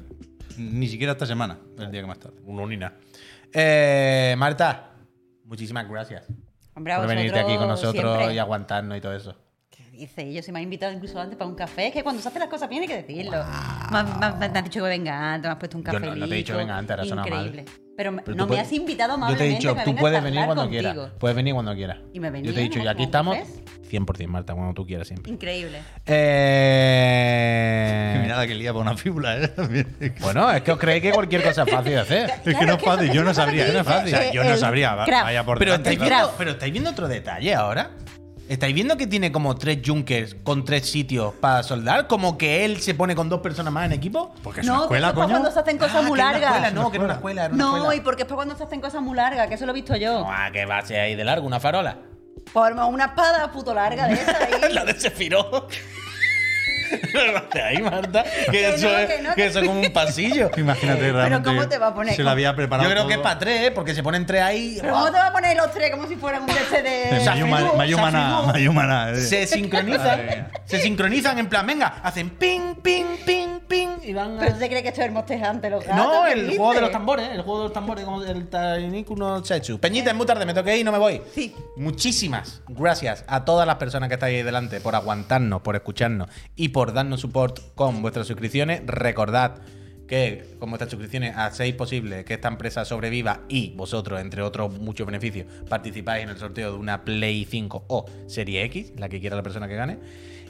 Ni siquiera esta semana, el día que más tarde. Uno ni nada. Eh, Marta, muchísimas gracias Hombre, a por venirte aquí con nosotros siempre. y aguantarnos y todo eso. Dices? Yo se me ha invitado incluso antes para un café. Es que cuando se hacen las cosas bien hay que decirlo. Me, has- me me has dicho que venga antes, me has puesto un Yo café. no- no te he dicho venga antes, ahora suena mal. Increíble. Pero, Pero no me puedes- has invitado Yo te he dicho, tú puedes venir cuando contigo. quieras. Puedes venir cuando quieras. ¿Y me Yo venía? te he dicho, y ¿Nos aquí estamos tomamos 100%, Marta, cuando tú quieras siempre. Increíble. Eh... Mirada que lía por una fíbula, ¿eh? Bueno, es que os creéis que cualquier cosa es fácil de hacer. Es que no es fácil, yo no sabría. que no es fácil. O sea, yo no sabría. Vaya por Pero delante, estáis, claro. viendo, pero estáis viendo otro detalle ahora. ¿Estáis viendo que tiene como tres junkers con tres sitios para soldar? Como que él se pone con dos personas más en equipo. Porque es no, una escuela, es coño. cuando se hacen cosas Ah, muy largas. escuela, no, que era una escuela. Era una No, escuela. y porque es para cuando se hacen cosas muy largas, que eso lo he visto yo. Ah, que va a ser ahí de largo, una farola. Por una espada puto larga de esa ahí. La de Sephiroth. de ahí, Marta. Que, Que eso, no, es, que no, que que- eso es como un pasillo. Imagínate realmente. ¿cómo te va a poner? Se lo había preparado. Yo creo que es para tres, ¿eh? porque se ponen tres ahí. Pero ¿cómo te va a poner los tres como si fueran un DC de. Eh, Mayumana. Mayumana, eh. Se sincronizan. Se sincronizan en plan, venga, hacen ping, ping, ping, ping. Y van a- Pero se cree que esto es el mostejante, los gatos. No, ¿qué el juego de los tambores, el juego de los tambores, como el Tainiku no Setsu. Peñita, es muy tarde, me toqué y no me voy. Sí. Muchísimas gracias a todas las personas que estáis ahí delante por aguantarnos, por escucharnos y por darnos support con vuestras suscripciones. Recordad que con vuestras suscripciones hacéis posible que esta empresa sobreviva y vosotros, entre otros muchos beneficios, participáis en el sorteo de una Play 5 o Serie X, la que quiera la persona que gane.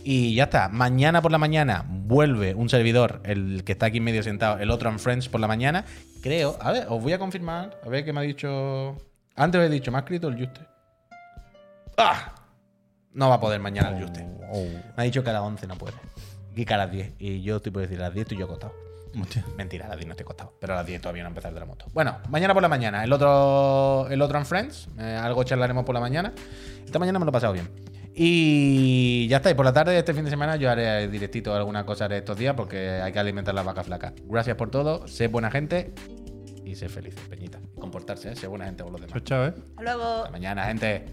Y ya está. Mañana por la mañana vuelve un servidor, el que está aquí medio sentado, el otro en Friends por la mañana. Creo, a ver, os voy a confirmar, a ver qué me ha dicho. Antes os he dicho, me ha escrito el Juste. ¡Ah! No va a poder mañana el Juste. Me ha dicho que a las 11 no puede. Y que a las 10. Y yo estoy por decir, a las 10 estoy yo acostado. Hostia. Mentira, a las 10 no estoy acostado. Pero a las 10 todavía no empezar de la moto. Bueno, mañana por la mañana. El otro, el otro en Friends. eh, algo charlaremos por la mañana. Esta mañana me lo he pasado bien. Y ya está. Y por la tarde, este fin de semana, yo haré directito alguna cosa haré estos días porque hay que alimentar las vacas flacas. Gracias por todo. Sé buena gente y sé felices, Peñita. Y comportarse, ¿eh? sé buena gente con los demás. Chao, chao, eh. Hasta luego. Hasta mañana, gente.